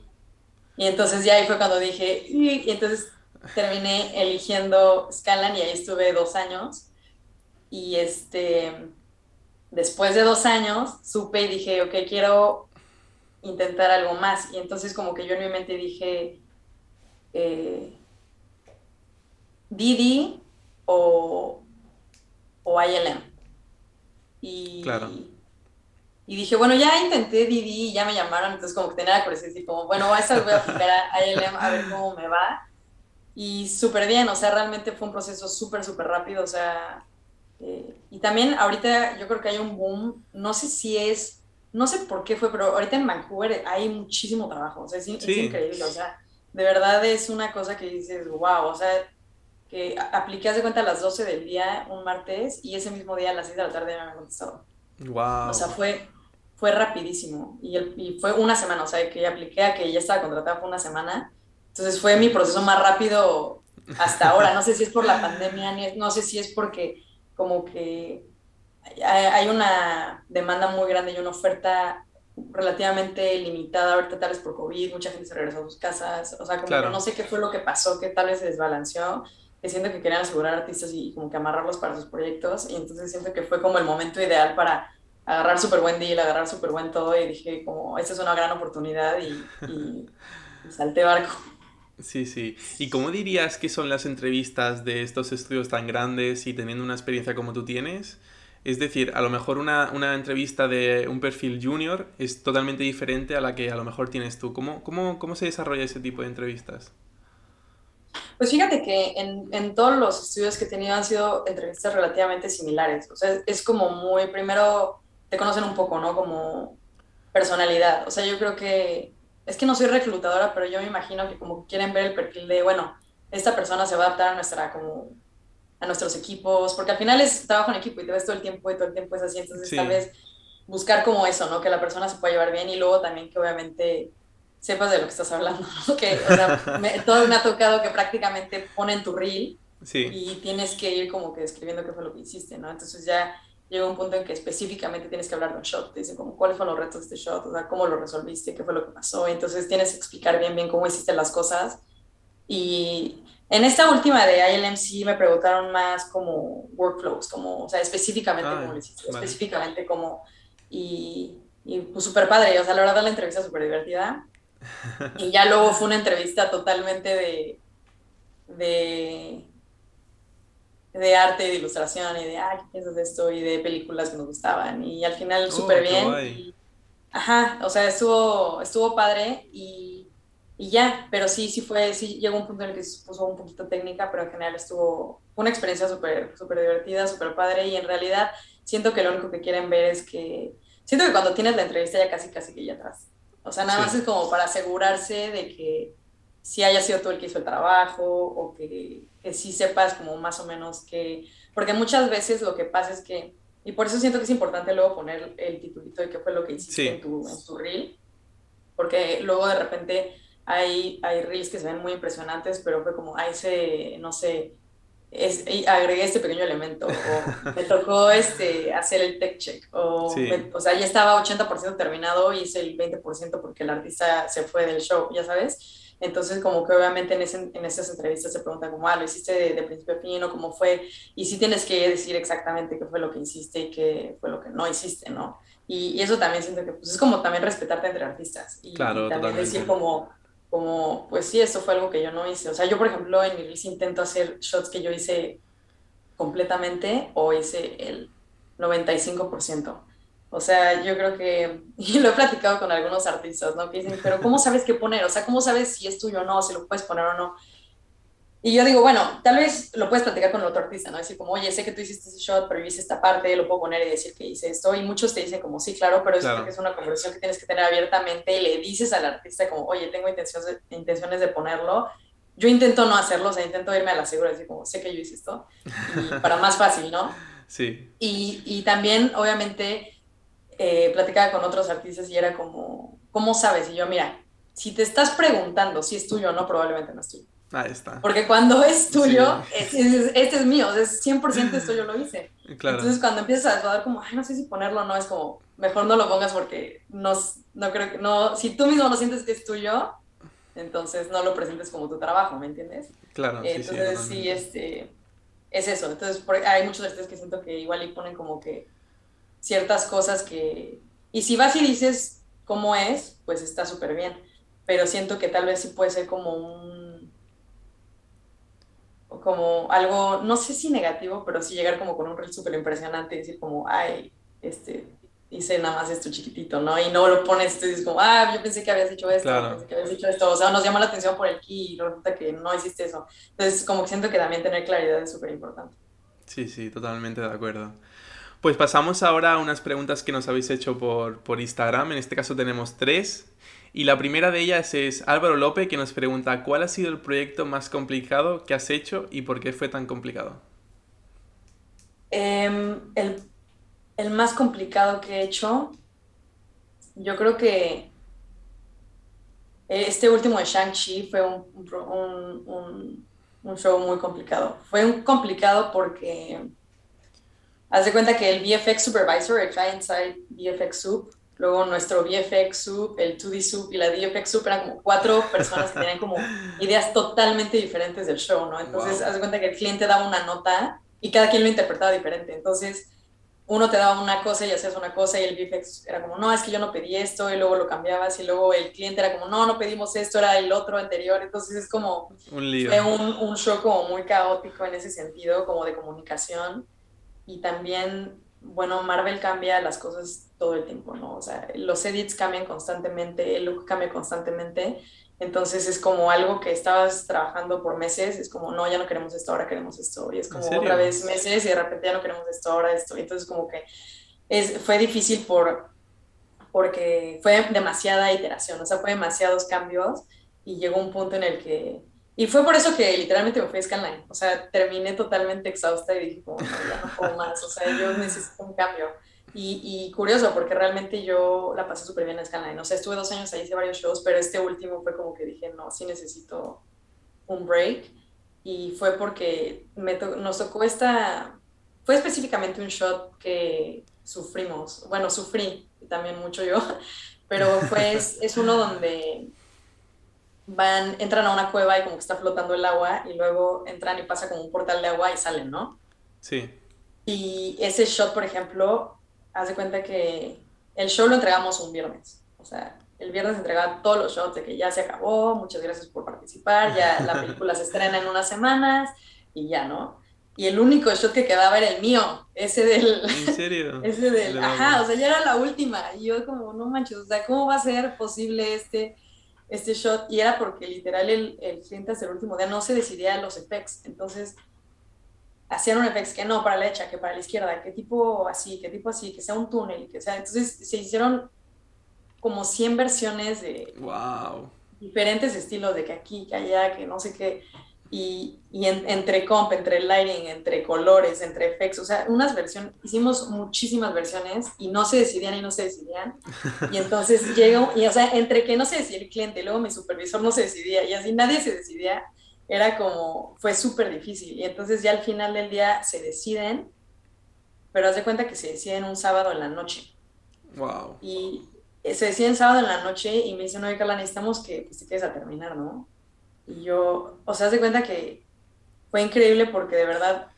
[SPEAKER 2] Y entonces ya ahí fue cuando dije, y entonces terminé eligiendo Scanline y ahí estuve dos años y este, después de dos años, supe y dije, ok, quiero intentar algo más. Y entonces como que yo en mi mente dije, eh, Didi o, o ILM. Y, y dije, bueno, ya intenté Didi y ya me llamaron, entonces como que tenía la curiosidad y como, bueno, a esta voy a aplicar a ILM a ver cómo me va. Y súper bien, o sea, realmente fue un proceso súper, súper rápido, o sea, eh, y también ahorita yo creo que hay un boom, no sé si es, no sé por qué fue, pero ahorita en Vancouver hay muchísimo trabajo, o sea, es, increíble, o sea, de verdad es una cosa que dices, wow, o sea, que apliqué hace cuenta a las 12 del día un martes y ese mismo día a las 6 de la tarde me han contestado.
[SPEAKER 1] Wow.
[SPEAKER 2] O sea, fue, fue rapidísimo y, y fue una semana, o sea, que apliqué a que ya estaba contratada fue una semana. Entonces fue mi proceso más rápido hasta ahora. No sé si es por la pandemia, no sé si es porque como que hay una demanda muy grande y una oferta relativamente limitada ahorita tal vez por COVID, mucha gente se regresó a sus casas, o sea, como que no sé qué fue lo que pasó, que tal vez se desbalanceó, que siento que querían asegurar artistas y como que amarrarlos para sus proyectos, y entonces siento que fue como el momento ideal para agarrar súper buen deal, agarrar súper buen todo, y dije como, esta es una gran oportunidad y, y, y salté barco.
[SPEAKER 1] Sí, sí. ¿Y cómo dirías que son las entrevistas de estos estudios tan grandes y teniendo una experiencia como tú tienes? Es decir, a lo mejor una, entrevista de un perfil junior es totalmente diferente a la que a lo mejor tienes tú. ¿Cómo, cómo, cómo se desarrolla ese tipo de entrevistas?
[SPEAKER 2] Pues fíjate que en, en, todos los estudios que he tenido han sido entrevistas relativamente similares. O sea, es como muy, primero te conocen un poco, ¿no? Como personalidad. O sea, yo creo que es que no soy reclutadora, pero yo me imagino que como quieren ver el perfil de, bueno, esta persona se va a adaptar a nuestra como a nuestros equipos, porque al final es trabajo en equipo y te ves todo el tiempo y todo el tiempo es así, entonces tal vez buscar como eso, ¿no? Que la persona se pueda llevar bien y luego también que obviamente sepas de lo que estás hablando, ¿no? Que o sea, me, todo me ha tocado que prácticamente ponen tu reel y tienes que ir como que describiendo qué fue lo que hiciste, ¿no? Entonces ya llega un punto en que específicamente tienes que hablar de un shot. Te dicen como cuáles fueron los retos de este shot, o sea, cómo lo resolviste, qué fue lo que pasó. Entonces tienes que explicar bien, bien cómo hiciste las cosas. Y en esta última de ILM me preguntaron más como workflows, como, o sea, específicamente cómo lo hiciste, específicamente cómo... Y, y pues súper padre, o sea, la verdad la entrevista súper divertida. Y ya luego fue una entrevista totalmente de, de de arte y de ilustración y de, ah, ¿qué piensas de esto? Y de películas que nos gustaban. Y al final oh, súper bien. Ajá, o sea, estuvo, estuvo padre y, y, ya, pero sí, sí fue, sí llegó un punto en el que se puso un poquito técnica, pero en general estuvo, fue una experiencia súper, súper divertida, súper padre y en realidad siento que lo único que quieren ver es que, siento que cuando tienes la entrevista ya casi, casi que ya atrás. O sea, nada más es como para asegurarse de que si haya sido tú el que hizo el trabajo o que, que sí sepas como más o menos que, porque muchas veces lo que pasa es que y por eso siento que es importante luego poner el titulito de qué fue lo que hiciste en, tu, en tu reel, porque luego de repente hay, hay reels que se ven muy impresionantes, pero fue como, ahí se, no sé, es, agregué este pequeño elemento, o me tocó este, hacer el tech check, o, o sea, ya estaba 80% terminado y hice el 20% porque el artista se fue del show, ya sabes. Entonces, como que obviamente en, ese, en esas entrevistas se pregunta como, ah, lo hiciste de, principio a fin o cómo fue, y sí tienes que decir exactamente qué fue lo que hiciste y qué fue lo que no hiciste, ¿no? Y, eso también siento que pues, es como también respetarte entre artistas y, claro, también decir como, como, pues sí, eso fue algo que yo no hice. O sea, yo, por ejemplo, en mi release intento hacer shots que yo hice completamente o hice el 95%. O sea, yo creo que, y lo he platicado con algunos artistas, ¿no? Que dicen, pero ¿cómo sabes qué poner? O sea, ¿cómo sabes si es tuyo o no, si lo puedes poner o no? Y yo digo, bueno, tal vez lo puedes platicar con el otro artista, ¿no? Decir como, oye, sé que tú hiciste ese shot, pero yo hice esta parte, lo puedo poner y decir que hice esto. Y muchos te dicen como, sí, claro, pero eso es una conversación que tienes que tener abiertamente y le dices al artista como, oye, tengo intenciones de, intenciones de ponerlo. Yo intento no hacerlo, o sea, intento irme a la segura, decir como, sé que yo hice esto, y para más fácil, ¿no?
[SPEAKER 1] Sí.
[SPEAKER 2] Y, y también, obviamente, eh, platicaba con otros artistas y era como, ¿cómo sabes? Y yo, mira, si te estás preguntando si es tuyo o no, probablemente no es tuyo.
[SPEAKER 1] Ahí está.
[SPEAKER 2] Porque cuando es tuyo, este es mío, es 100% esto yo lo hice. Entonces cuando empiezas a dudar como, ay, no sé si ponerlo o no, es como, mejor no lo pongas porque no, no creo que, no, si tú mismo lo sientes que es tuyo, entonces no lo presentes como tu trabajo, ¿me entiendes?
[SPEAKER 1] Claro.
[SPEAKER 2] entonces sí, este, es eso. Entonces hay muchos artistas que siento que igual y ponen como que ciertas cosas que... Y si vas y dices cómo es, pues está súper bien. Pero siento que tal vez sí puede ser como un... como algo, no sé si negativo, pero sí llegar como con un reel súper impresionante y decir como, ay, este, hice nada más esto chiquitito, ¿no? Y no lo pones, y dices como, ah, yo pensé que habías dicho esto, pensé que habías dicho esto, o sea, nos llama la atención por el key y resulta que no hiciste eso. Entonces, como que siento que también tener claridad es súper importante.
[SPEAKER 1] Sí, sí, totalmente de acuerdo. Pues pasamos ahora a unas preguntas que nos habéis hecho por, Instagram. En este caso tenemos tres. Y la primera de ellas es Álvaro López que nos pregunta ¿cuál ha sido el proyecto más complicado que has hecho y por qué fue tan complicado?
[SPEAKER 2] Em, el, más complicado que he hecho, yo creo que este último de Shang-Chi fue un, un, show muy complicado. Fue un complicado porque Haz de cuenta que el VFX Supervisor, el Client Side VFX Soup, luego nuestro VFX Soup, el 2D Soup y la VFX Soup eran como cuatro personas que tenían como ideas totalmente diferentes del show, ¿no? Entonces, haz de cuenta que el cliente daba una nota y cada quien lo interpretaba diferente. Entonces, uno te daba una cosa y hacías una cosa y el VFX era como, no, es que yo no pedí esto y luego lo cambiabas y luego el cliente era como, no, no pedimos esto, era el otro anterior. Entonces es como
[SPEAKER 1] un, lío.
[SPEAKER 2] un, un show como muy caótico en ese sentido, como de comunicación y también, bueno, Marvel cambia las cosas todo el tiempo, ¿no? O sea, los edits cambian constantemente, el look cambia constantemente, entonces es como algo que estabas trabajando por meses, es como, no, ya no queremos esto, ahora queremos esto, y es como otra vez meses y de repente ya no queremos esto, ahora esto, entonces como que es, fue difícil por, porque fue demasiada iteración, o sea, fue demasiados cambios. Y llegó un punto en el que y fue por eso que literalmente me fui a Scanline. O sea, terminé totalmente exhausta y dije, como, no, ya no puedo más. O sea, yo necesito un cambio. Y, y curioso, porque realmente yo la pasé súper bien en Scanline. O sea, estuve dos años ahí, hice varios shows, pero este último fue como que dije, no, sí necesito un break. Y fue porque me nos tocó esta. Fue específicamente un shot que sufrimos. Bueno, sufrí también mucho yo, pero fue, es uno donde van, entran a una cueva y como que está flotando el agua y luego entran y pasa como un portal de agua y salen, ¿no?
[SPEAKER 1] Sí.
[SPEAKER 2] Y ese shot, por ejemplo, haz de cuenta que el show lo entregamos un viernes. O sea, el viernes entregaba todos los shots de que ya se acabó, muchas gracias por participar, ya la película se estrena en unas semanas y ya, ¿no? y el único shot que quedaba era el mío, ese del...
[SPEAKER 1] ¿En serio?
[SPEAKER 2] ese del... Ajá, o sea, ya era la última. Y yo como, no manches, o sea, ¿cómo va a ser posible este, este shot? Y era porque literal el, el cliente hasta el último día no se decidía los effects. Entonces, hacían un effects que no para la derecha, que para la izquierda, que tipo así, que tipo así, que sea un túnel, que sea... Entonces, se hicieron como 100 versiones de...
[SPEAKER 1] Wow.
[SPEAKER 2] Diferentes estilos de que aquí, que allá, que no sé qué y, y entre comp, entre lighting, entre colores, entre effects, o sea, unas versiones, hicimos muchísimas versiones y no se decidían y no se decidían. Y entonces llegó, y o sea, entre que no se decidía el cliente y luego mi supervisor no se decidía y así nadie se decidía, era como, fue súper difícil. Y entonces ya al final del día se deciden, pero haz de cuenta que se deciden un sábado en la noche.
[SPEAKER 1] Wow.
[SPEAKER 2] Y se deciden sábado en la noche y me dicen, oye, Carla, necesitamos que pues, te quedes a terminar, ¿no? Y yo, o sea, de cuenta que fue increíble porque de verdad,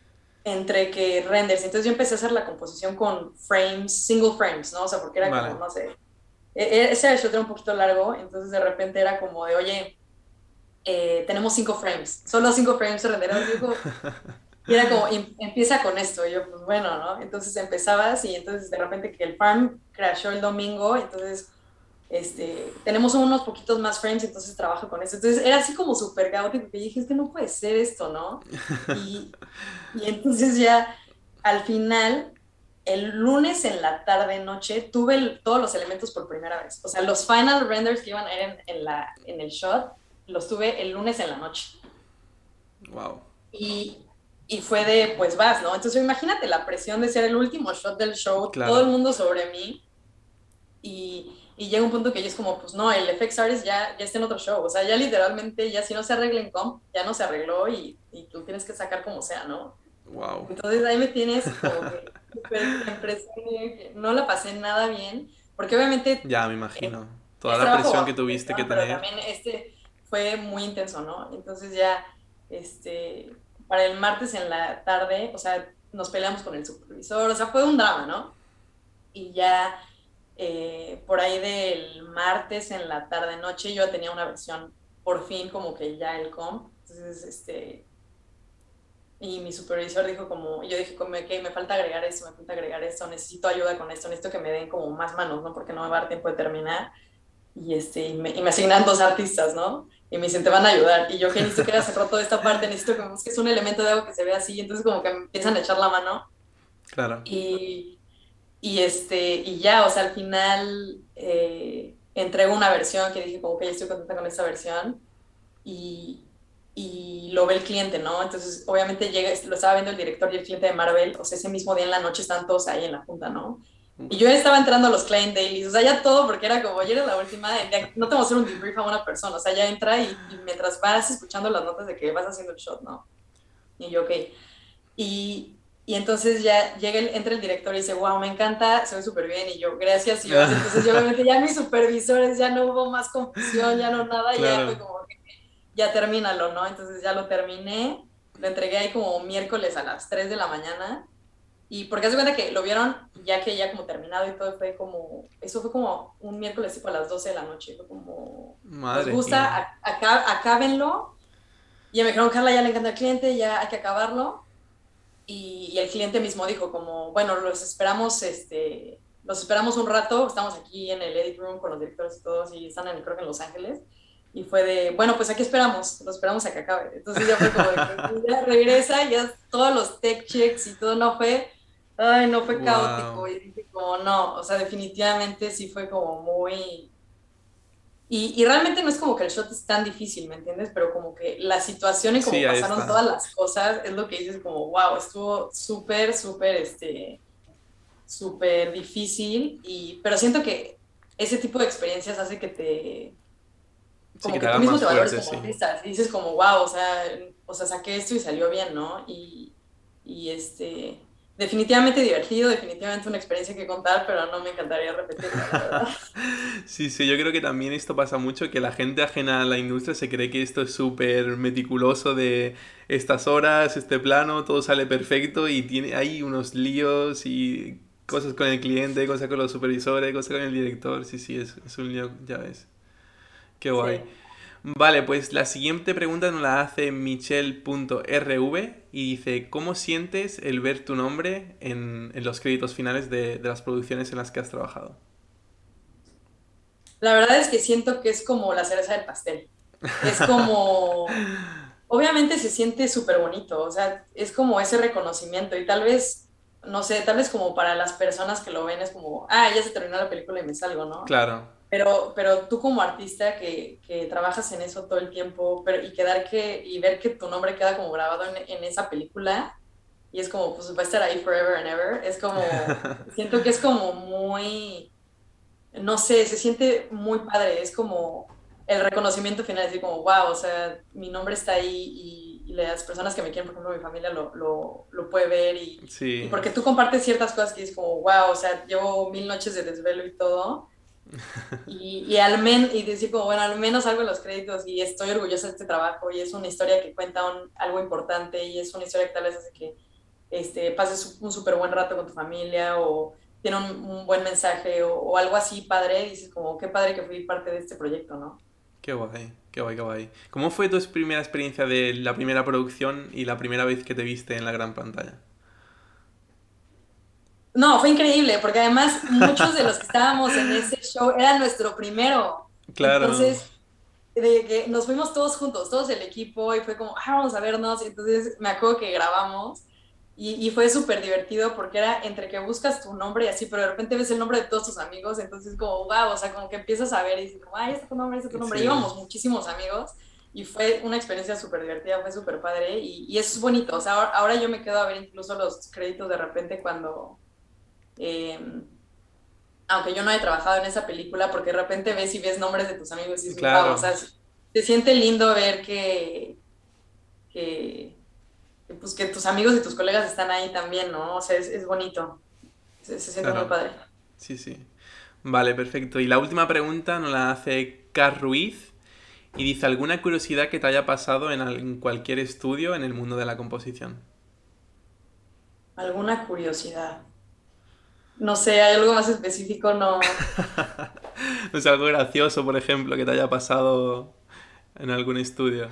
[SPEAKER 2] entre que renders, entonces yo empecé a hacer la composición con frames, single frames, ¿no? O sea, porque era como, no sé, e, e, ese shot era un poquito largo, entonces de repente era como de, oye, eh, tenemos cinco frames, solo cinco frames se renderan. Y era como, em, empieza con esto. Y yo, pues bueno, ¿no? Entonces empezabas y entonces de repente que el farm crashó el domingo, entonces este, tenemos unos poquitos más frames, entonces trabajo con eso. Entonces era así como súper caótico, que dije, es que no puede ser esto, ¿no? Y, y, entonces ya al final, el lunes en la tarde, noche, tuve todos los elementos por primera vez. O sea, los final renders que iban a ir en, en, la, en el shot, los tuve el lunes en la noche.
[SPEAKER 1] Wow.
[SPEAKER 2] Y, y fue de, pues vas, ¿no? Entonces imagínate la presión de ser el último shot del show, todo el mundo sobre mí. Y, y llega un punto que es como, pues no, el FX Artist ya, ya está en otro show, o sea, ya literalmente, ya si no se arregla en comp, ya no se arregló y, y tú tienes que sacar como sea, ¿no?
[SPEAKER 1] Wow.
[SPEAKER 2] Entonces ahí me tienes como que no la pasé nada bien, porque obviamente...
[SPEAKER 1] Ya, me imagino. Toda la presión que tuviste que tener.
[SPEAKER 2] Pero también este fue muy intenso, ¿no? Entonces ya, este, para el martes en la tarde, o sea, nos peleamos con el supervisor, o sea, fue un drama, ¿no? Y ya eh, por ahí del martes en la tarde noche yo tenía una versión por fin como que ya el comp. Entonces este y mi supervisor dijo como yo dije como que me falta agregar esto me falta agregar esto necesito ayuda con esto necesito que me den como más manos no porque no me va a dar tiempo de terminar. Y este y me, y me asignan dos artistas no y me dicen te van a ayudar y yo que necesito que hagas toda esta parte necesito que busques un elemento de algo que se vea así entonces como que me empiezan a echar la mano.
[SPEAKER 1] Claro.
[SPEAKER 2] Y y, este, y ya, o sea, al final eh, entrego una versión que dije como que ya estoy contenta con esta versión y, y lo ve el cliente, ¿no? Entonces, obviamente llega, lo estaba viendo el director y el cliente de Marvel, o sea, ese mismo día en la noche están todos ahí en la junta, ¿no? Y yo estaba entrando a los client dailies, o sea, ya todo, porque era como, ayer era la última, no te voy a hacer un debrief a una persona, o sea, ya entra y, y, mientras vas escuchando las notas de que vas haciendo el shot, ¿no? Y yo, ok. Y, y entonces ya llega el, entra el director y dice, wow, me encanta, se ve súper bien. Y yo, gracias. Y entonces yo obviamente ya mis supervisores, ya no hubo más confusión, ya no nada, ya fue como, ya termínalo, ¿no? Entonces ya lo terminé, lo entregué ahí como miércoles a las 3 de la mañana. Y porque hace cuenta que lo vieron ya que ya como terminado y todo, fue como, eso fue como un miércoles tipo a las 12 de la noche. Fue como,
[SPEAKER 1] Madre
[SPEAKER 2] ¿os gusta? Acá, acábenlo. Y ya me dijeron, Carla, ya le encanta al cliente, ya hay que acabarlo y, el cliente mismo dijo como, bueno, los esperamos, este, los esperamos un rato, estamos aquí en el edit room con los directores y todos y están en, creo que en Los Ángeles. Y fue de, bueno, pues aquí esperamos, los esperamos a que acabe. Entonces ya fue como de que ya regresa, ya todos los tech checks y todo no fue, ay, no fue caótico. Y dije como, no, o sea, definitivamente sí fue como muy, y, y, realmente no es como que el shot es tan difícil, ¿me entiendes? Pero como que la situación y como pasaron todas las cosas, es lo que dices como, wow, estuvo súper, súper, este, súper difícil. Y, pero siento que ese tipo de experiencias hace que te... Como que, tú mismo te valores como artista. Y dices como, wow, o sea, o sea, saqué esto y salió bien, ¿no? Y, y este definitivamente divertido, definitivamente una experiencia que contar, pero no me encantaría repetirla, la verdad.
[SPEAKER 1] Sí, sí, yo creo que también esto pasa mucho, que la gente ajena a la industria se cree que esto es súper meticuloso de estas horas, este plano, todo sale perfecto y tiene hay unos líos y cosas con el cliente, cosas con los supervisores, cosas con el director, sí, sí, es, es un lío, ya ves. Qué guay. Vale, pues la siguiente pregunta nos la hace michelle.rv y dice, ¿cómo sientes el ver tu nombre en, los créditos finales de, de, las producciones en las que has trabajado?
[SPEAKER 2] La verdad es que siento que es como la cereza del pastel. Es como... Obviamente se siente súper bonito, o sea, es como ese reconocimiento y tal vez, no sé, tal vez como para las personas que lo ven es como, ah, ya se terminó la película y me salgo, ¿no?
[SPEAKER 1] Claro.
[SPEAKER 2] Pero, pero tú como artista que, que, trabajas en eso todo el tiempo pero, y, quedar que, y ver que tu nombre queda como grabado en, en, esa película y es como, pues va a estar ahí forever and ever, es como, siento que es como muy, no sé, se siente muy padre, es como el reconocimiento final, decir como, wow, o sea, mi nombre está ahí y, y las personas que me quieren, por ejemplo, mi familia lo, lo, lo puede ver y,
[SPEAKER 1] sí.
[SPEAKER 2] y porque tú compartes ciertas cosas que es como, wow, o sea, llevo mil noches de desvelo y todo y, al men y decir como, bueno, al menos algo en los créditos y estoy orgullosa de este trabajo y es una historia que cuenta algo importante y es una historia que tal vez hace que este, pases un súper buen rato con tu familia o tiene un, buen mensaje o, algo así padre, dices como, qué padre que fui parte de este proyecto, ¿no?
[SPEAKER 1] Qué guay, qué guay, qué guay. ¿Cómo fue tu primera experiencia de la primera producción y la primera vez que te viste en la gran pantalla?
[SPEAKER 2] No, fue increíble, porque además muchos de los que estábamos en ese show era nuestro primero.
[SPEAKER 1] Claro.
[SPEAKER 2] Entonces, de que nos fuimos todos juntos, todos el equipo, y fue como, ah, vamos a vernos. Entonces, me acuerdo que grabamos y, y fue súper divertido porque era entre que buscas tu nombre y así, pero de repente ves el nombre de todos tus amigos, entonces, como, wow, o sea, como que empiezas a ver y dices, como, ay, este es tu nombre, este es tu nombre. Sí. Íbamos muchísimos amigos y fue una experiencia súper divertida, fue súper padre y, y, es bonito. O sea, ahora, ahora yo me quedo a ver incluso los créditos de repente cuando eh, aunque yo no he trabajado en esa película, porque de repente ves y ves nombres de tus amigos y dices,
[SPEAKER 1] claro.
[SPEAKER 2] wow, o sea, se siente lindo ver que, que, que, pues, que tus amigos y tus colegas están ahí también, ¿no? O sea, es, es bonito, se, se siente
[SPEAKER 1] claro.
[SPEAKER 2] muy padre.
[SPEAKER 1] Sí, sí. Vale, perfecto. Y la última pregunta nos la hace Car Ruiz y dice, ¿alguna curiosidad que te haya pasado en, en cualquier estudio en el mundo de la composición?
[SPEAKER 2] ¿Alguna curiosidad? No sé, ¿hay algo más específico? No.
[SPEAKER 1] no sé, algo gracioso, por ejemplo, que te haya pasado en algún estudio.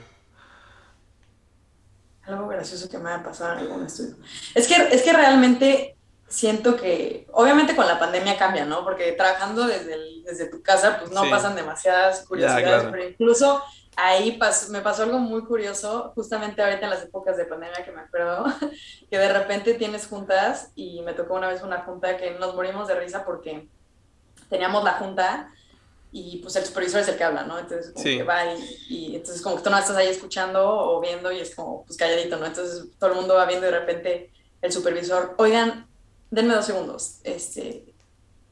[SPEAKER 2] Algo gracioso que me haya pasado en algún estudio. Es que, es que realmente siento que, obviamente con la pandemia cambia, ¿no? Porque trabajando desde, el, desde tu casa, pues no
[SPEAKER 1] Sí.
[SPEAKER 2] pasan demasiadas curiosidades,
[SPEAKER 1] Ya, claro.
[SPEAKER 2] pero incluso ahí pas- me pasó algo muy curioso, justamente ahorita en las épocas de pandemia que me acuerdo, que de repente tienes juntas y me tocó una vez una junta que nos morimos de risa porque teníamos la junta y pues el supervisor es el que habla, ¿no? Entonces como
[SPEAKER 1] Sí.
[SPEAKER 2] que va y, y entonces como que tú no estás ahí escuchando o viendo y es como pues calladito, ¿no? Entonces todo el mundo va viendo y de repente el supervisor, oigan, denme dos segundos, este,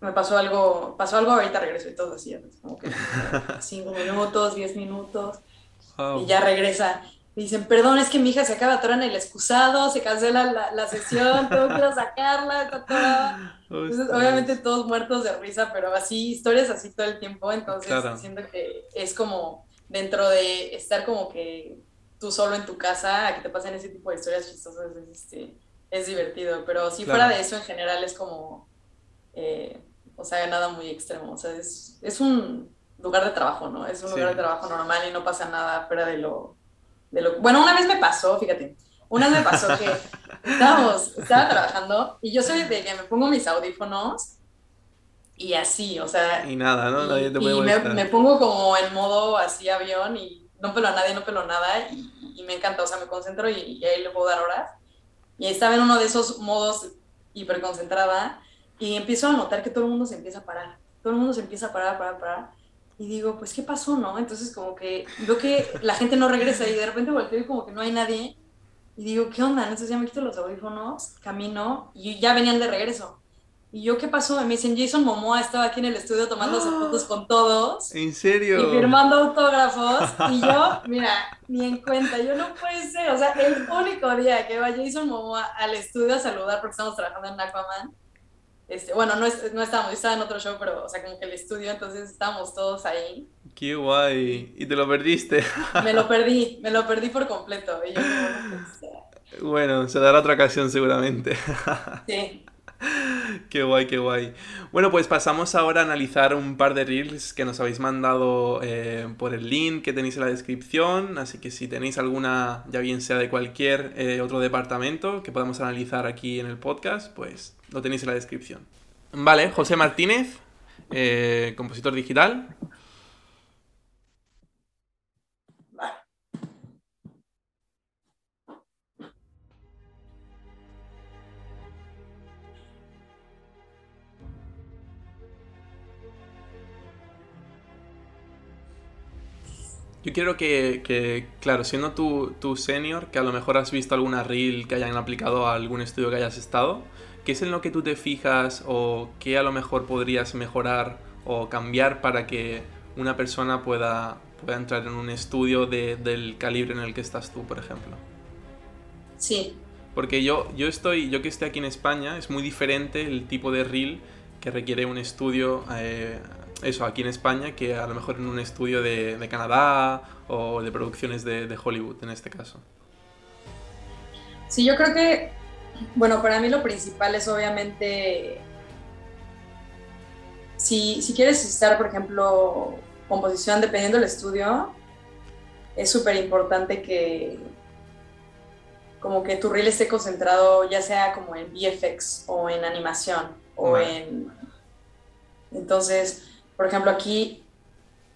[SPEAKER 2] me pasó algo, pasó algo ahorita regreso y todo así, como que cinco minutos, diez minutos
[SPEAKER 1] Wow.
[SPEAKER 2] y ya regresa. Y dicen, perdón, es que mi hija se acaba de atorar en el excusado, se cancela la, la sesión, tengo que ir a sacarla, está atorada. Entonces,
[SPEAKER 1] Ostras.
[SPEAKER 2] obviamente todos muertos de risa, pero así, historias así todo el tiempo, entonces
[SPEAKER 1] Claro.
[SPEAKER 2] siento que es como dentro de estar como que tú solo en tu casa, a que te pasen ese tipo de historias chistosas, es, este, es divertido, pero si
[SPEAKER 1] Claro.
[SPEAKER 2] fuera de eso en general es como, eh, o sea, nada muy extremo, o sea, es, es un lugar de trabajo, ¿no? Es un
[SPEAKER 1] Sí.
[SPEAKER 2] lugar de trabajo normal y no pasa nada fuera de lo, de lo... Bueno, una vez me pasó, fíjate, una vez me pasó que estábamos, estaba trabajando y yo soy de que me pongo mis audífonos y así, o sea,
[SPEAKER 1] Y nada, ¿no?
[SPEAKER 2] y,
[SPEAKER 1] Nadie te puede
[SPEAKER 2] y me, me pongo como en modo así avión y no pelo a nadie, no pelo nada y, y me encanta, o sea, me concentro y, y ahí le puedo dar horas. Y estaba en uno de esos modos hiperconcentrada y empiezo a notar que todo el mundo se empieza a parar, todo el mundo se empieza a parar, parar, parar. Y digo, pues, ¿qué pasó, no? Entonces, como que veo que la gente no regresa y de repente volteo y como que no hay nadie. Y digo, ¿qué onda? Entonces ya me quito los audífonos, camino y ya venían de regreso. Y yo, ¿qué pasó? Y me dicen, Jason Momoa estaba aquí en el estudio tomándose fotos con todos
[SPEAKER 1] ¿En
[SPEAKER 2] y
[SPEAKER 1] serio?
[SPEAKER 2] firmando autógrafos. Y yo, mira, ni en cuenta, yo no puede ser. O sea, el único día que va Jason Momoa al estudio a saludar porque estamos trabajando en Aquaman. Este, bueno, no, es- no estábamos, yo estaba en otro show, pero, o sea, como que el estudio, entonces estábamos todos ahí.
[SPEAKER 1] Qué guay. Y te lo perdiste.
[SPEAKER 2] Me lo perdí, me lo perdí por completo. Y yo, ser.
[SPEAKER 1] Bueno, se dará otra ocasión seguramente.
[SPEAKER 2] sí.
[SPEAKER 1] qué guay, qué guay. Bueno, pues pasamos ahora a analizar un par de reels que nos habéis mandado eh, por el link que tenéis en la descripción. Así que si tenéis alguna, ya bien sea de cualquier eh, otro departamento que podamos analizar aquí en el podcast, pues lo tenéis en la descripción. Vale, José Martínez, eh, compositor digital. Yo quiero que, claro, siendo tú, tu senior, que a lo mejor has visto alguna reel que hayan aplicado a algún estudio que hayas estado, ¿qué es en lo que tú te fijas o qué a lo mejor podrías mejorar o cambiar para que una persona pueda, pueda entrar en un estudio del calibre en el que estás tú, por ejemplo?
[SPEAKER 2] Sí.
[SPEAKER 1] Porque yo, yo estoy, yo que estoy aquí en España, es muy diferente el tipo de reel que requiere un estudio eh, eso, aquí en España, que a lo mejor en un estudio de, Canadá o de producciones de, Hollywood en este caso.
[SPEAKER 2] Sí, yo creo que, bueno, para mí lo principal es obviamente, si, si quieres estar, por ejemplo, composición, dependiendo del estudio, es súper importante que como que tu reel esté concentrado ya sea como en VFX o en animación o en... Entonces, por ejemplo, aquí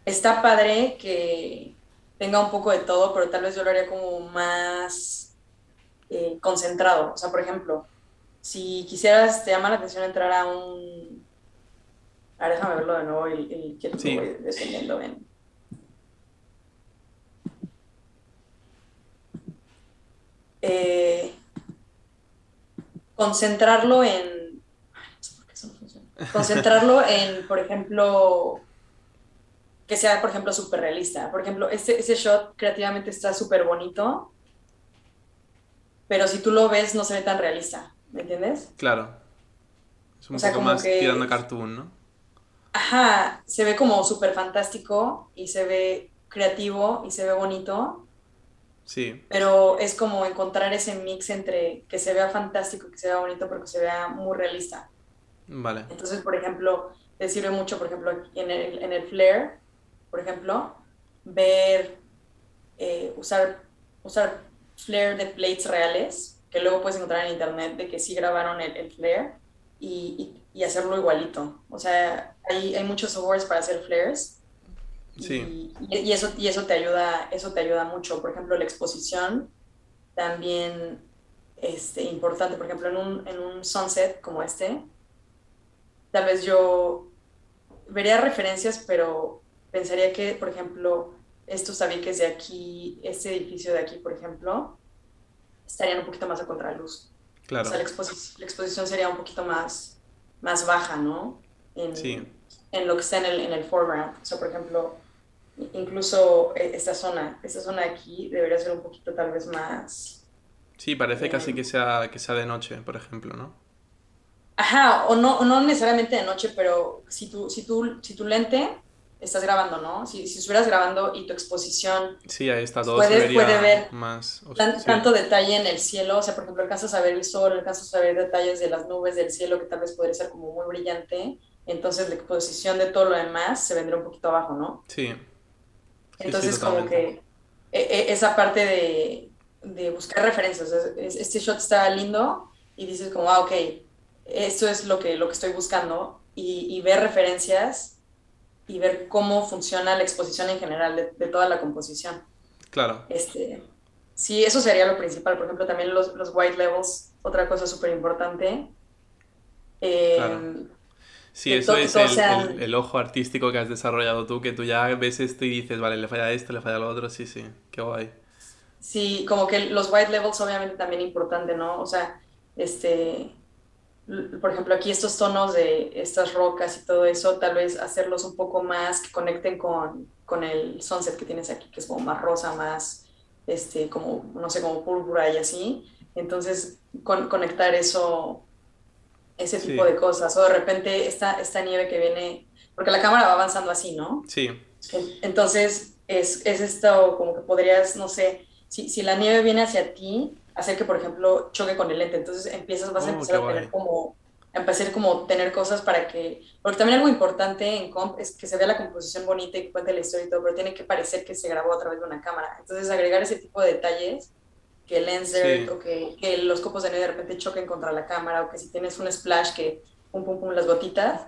[SPEAKER 2] está padre que tenga un poco de todo, pero tal vez yo lo haría como más eh, concentrado. O sea, por ejemplo, si quisieras, te llama la atención entrar a un... A ver, déjame verlo de nuevo y, que voy descendiendo en... Eh, concentrarlo en Concentrarlo en, por ejemplo, que sea, por ejemplo, súper realista. Por ejemplo, ese, ese shot creativamente está súper bonito, pero si tú lo ves no se ve tan realista, ¿me entiendes?
[SPEAKER 1] Claro. Es un poco más tirando a cartoon, ¿no?
[SPEAKER 2] Ajá, se ve como súper fantástico y se ve creativo y se ve bonito.
[SPEAKER 1] Sí.
[SPEAKER 2] Pero es como encontrar ese mix entre que se vea fantástico, que se vea bonito, pero que se vea muy realista.
[SPEAKER 1] Vale.
[SPEAKER 2] Entonces, por ejemplo, te sirve mucho, por ejemplo, en el, en el Flare, por ejemplo, ver, eh, usar, usar Flare de plates reales, que luego puedes encontrar en internet de que sí grabaron el, el Flare y, y, hacerlo igualito. O sea, hay, hay muchos softwares para hacer flares.
[SPEAKER 1] Sí.
[SPEAKER 2] Y, y, eso, y eso, te ayuda, eso te ayuda mucho. Por ejemplo, la exposición también este, importante. Por ejemplo, en un, en un sunset como este, tal vez yo vería referencias, pero pensaría que, por ejemplo, estos tabiques de aquí, este edificio de aquí, por ejemplo, estarían un poquito más a contraluz.
[SPEAKER 1] Claro.
[SPEAKER 2] O sea, la, exposición sería un poquito más, más baja, ¿no? En,
[SPEAKER 1] sí.
[SPEAKER 2] en lo que está en el, en el foreground. O sea, por ejemplo, incluso e, esta zona, esta zona de aquí debería ser un poquito tal vez más...
[SPEAKER 1] Sí, parece casi que sea, que sea de noche, por ejemplo, ¿no?
[SPEAKER 2] Ajá, o no, no necesariamente de noche, pero si tú, si tú, si tu lente estás grabando, ¿no? Si, si estuvieras grabando y tu exposición.
[SPEAKER 1] Sí, ahí está todo.
[SPEAKER 2] Puede, puede ver
[SPEAKER 1] más,
[SPEAKER 2] tanto detalle en el cielo, o sea, por ejemplo, alcanzas a ver el sol, alcanzas a ver detalles de las nubes del cielo que tal vez podría ser como muy brillante. Entonces la exposición de todo lo demás se vendría un poquito abajo, ¿no?
[SPEAKER 1] Sí.
[SPEAKER 2] Entonces, como que e, e, esa parte de, de buscar referencias. este shot está lindo y dices como, ah, ok, esto es lo que, lo que estoy buscando y, ver referencias y ver cómo funciona la exposición en general de, toda la composición.
[SPEAKER 1] Claro.
[SPEAKER 2] Este, sí, eso sería lo principal. Por ejemplo, también los, los white levels, otra cosa súper importante.
[SPEAKER 1] Eh, Sí, eso es el, el, ojo artístico que has desarrollado tú, que tú ya ves esto y dices, vale, le falla esto, le falla lo otro, sí, sí, qué guay.
[SPEAKER 2] Sí, como que los white levels obviamente también importante, ¿no? O sea, este, por ejemplo, aquí estos tonos de estas rocas y todo eso, tal vez hacerlos un poco más que conecten con, con el sunset que tienes aquí, que es como más rosa, más, este, como, no sé, como púrpura y así. Entonces, con, conectar eso, ese tipo de cosas. O de repente esta, esta nieve que viene, porque la cámara va avanzando así, ¿no?
[SPEAKER 1] Sí.
[SPEAKER 2] Entonces, es, es esto como que podrías, no sé, si, si la nieve viene hacia ti, hacer que, por ejemplo, choque con el lente. Entonces empiezas, vas a oh, empezar a tener como, empecé como tener cosas para que, porque también algo importante en comp es que se vea la composición bonita y que cuente la historia y todo, pero tiene que parecer que se grabó a través de una cámara. Entonces agregar ese tipo de detalles, que el lens o que, que, los copos de nieve de repente choquen contra la cámara o que si tienes un splash que pum pum pum las gotitas,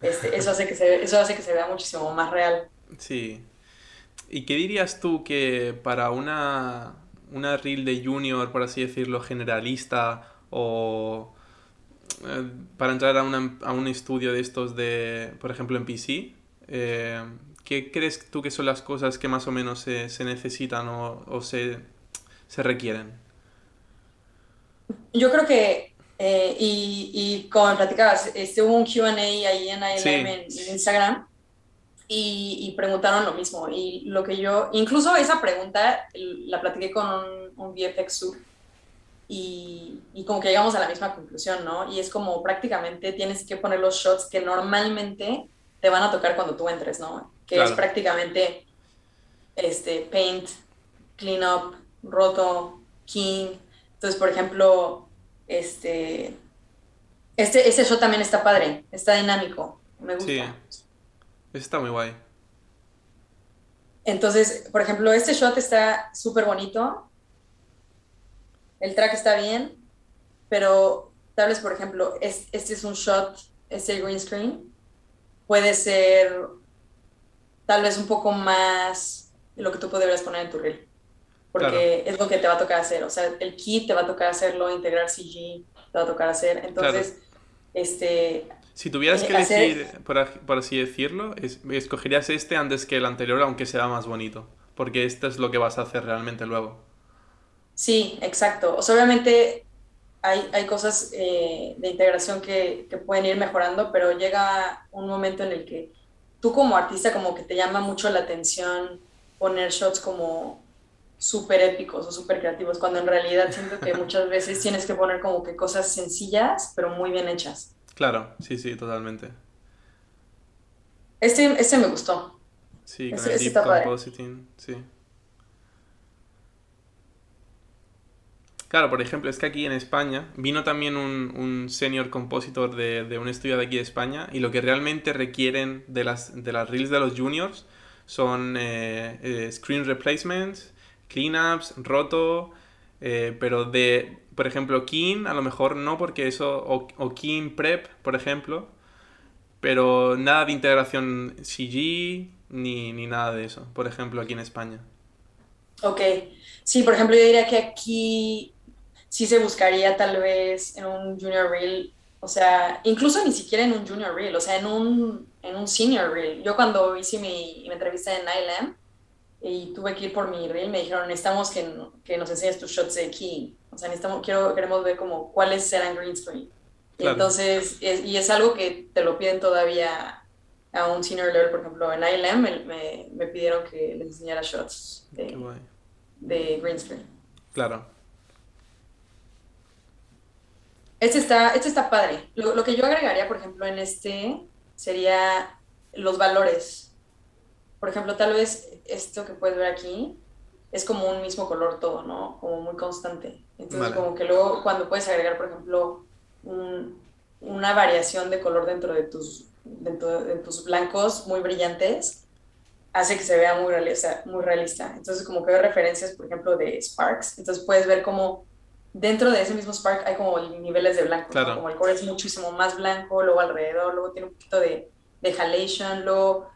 [SPEAKER 2] este, eso, hace que se, eso hace que se vea muchísimo más real.
[SPEAKER 1] Sí. ¿Y qué dirías tú que para una, una reel de junior, por así decirlo, generalista o eh, para entrar a, a, un estudio de estos de, por ejemplo, en PC, eh, ¿qué crees tú que son las cosas que más o menos se, se necesitan o, o se, se, requieren?
[SPEAKER 2] Yo creo que, eh, y, y, como platicabas, este, hubo un QA ahí en ILM en, Instagram y, y, preguntaron lo mismo. Y lo que yo, incluso esa pregunta la platiqué con un, un VFX sub y, y, como que llegamos a la misma conclusión, ¿no? Y es como prácticamente tienes que poner los shots que normalmente te van a tocar cuando tú entres, ¿no? Que es prácticamente este, paint, clean up, roto, king. Entonces, por ejemplo, este, este, ese shot también está padre, está dinámico, me gusta. Sí,
[SPEAKER 1] está muy guay.
[SPEAKER 2] Entonces, por ejemplo, este shot está súper bonito el track está bien, pero tal vez, por ejemplo, este es un shot, este green screen, puede ser tal vez un poco más lo que tú podrías poner en tu reel. Porque es lo que te va a tocar hacer. O sea, el kit te va a tocar hacerlo, integrar CG te va a tocar hacer. Entonces, este...
[SPEAKER 1] Si tuvieras que elegir, por, así decirlo, escogerías este antes que el anterior, aunque sea más bonito. Porque este es lo que vas a hacer realmente luego.
[SPEAKER 2] Sí, exacto. O sea, obviamente hay, hay cosas eh, de integración que, que, pueden ir mejorando, pero llega un momento en el que tú como artista como que te llama mucho la atención poner shots como súper épicos o súper creativos, cuando en realidad siento que muchas veces tienes que poner como que cosas sencillas, pero muy bien hechas.
[SPEAKER 1] Claro, sí, sí, totalmente.
[SPEAKER 2] Este, este me gustó.
[SPEAKER 1] Sí, con este, el este deep compositing, sí. Claro, por ejemplo, es que aquí en España vino también un, un senior compositor de, de, un estudio de aquí de España y lo que realmente requieren de las, de las reels de los juniors son eh, eh, screen replacements, cleanups, roto, eh, pero de, por ejemplo, Keen, a lo mejor no, porque eso, o, o Keen Prep, por ejemplo, pero nada de integración CG ni, ni nada de eso, por ejemplo, aquí en España.
[SPEAKER 2] Ok, sí, por ejemplo, yo diría que aquí sí se buscaría tal vez en un junior reel, o sea, incluso ni siquiera en un junior reel, o sea, en un, en un senior reel. Yo cuando hice mi, mi entrevista en ILM y tuve que ir por mi reel, me dijeron, necesitamos que, que nos enseñes tus shots de key. O sea, necesitamos, quiero, queremos ver como cuáles serán green screen. Entonces, y es algo que te lo piden todavía a un senior level, por ejemplo, en ILM me, me, pidieron que les enseñara shots de, de green screen.
[SPEAKER 1] Claro.
[SPEAKER 2] Este está, este está padre. Lo, que yo agregaría, por ejemplo, en este sería los valores. Por ejemplo, tal vez esto que puedes ver aquí es como un mismo color todo, ¿no? Como muy constante. Entonces, como que luego cuando puedes agregar, por ejemplo, una variación de color dentro de tus, dentro de tus blancos muy brillantes, hace que se vea muy realista, muy realista. Entonces, como que veo referencias, por ejemplo, de Sparks. Entonces, puedes ver cómo dentro de ese mismo Spark hay como niveles de blanco, como el core es muchísimo más blanco, luego alrededor, luego tiene un poquito de, de halation, luego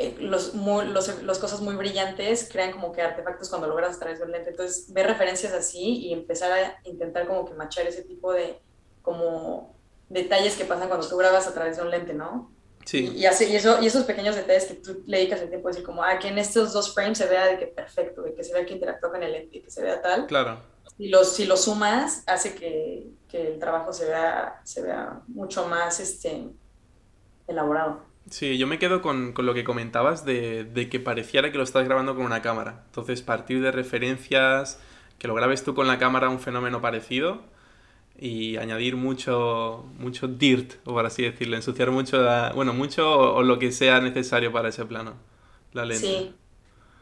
[SPEAKER 2] eh, los, los, los, cosas muy brillantes crean como que artefactos cuando logras a través del lente. Entonces, ver referencias así y empezar a intentar como que machar ese tipo de como detalles que pasan cuando tú grabas a través de un lente, ¿no? Sí. Y, así, y, eso, y esos pequeños detalles que tú le dedicas el tiempo, decir como, ah, que en estos dos frames se vea de que perfecto, de que se vea que interactúa con el lente, que se vea tal.
[SPEAKER 1] Claro
[SPEAKER 2] si lo, si lo sumas, hace que, que, el trabajo se vea, se vea mucho más este, elaborado.
[SPEAKER 1] Sí, yo me quedo con, con lo que comentabas de, de, que pareciera que lo estás grabando con una cámara. Entonces, partir de referencias, que lo grabes tú con la cámara, un fenómeno parecido, y añadir mucho, mucho dirt, o por así decirlo, ensuciar mucho, bueno, mucho o, lo que sea necesario para ese plano, la.
[SPEAKER 2] Sí,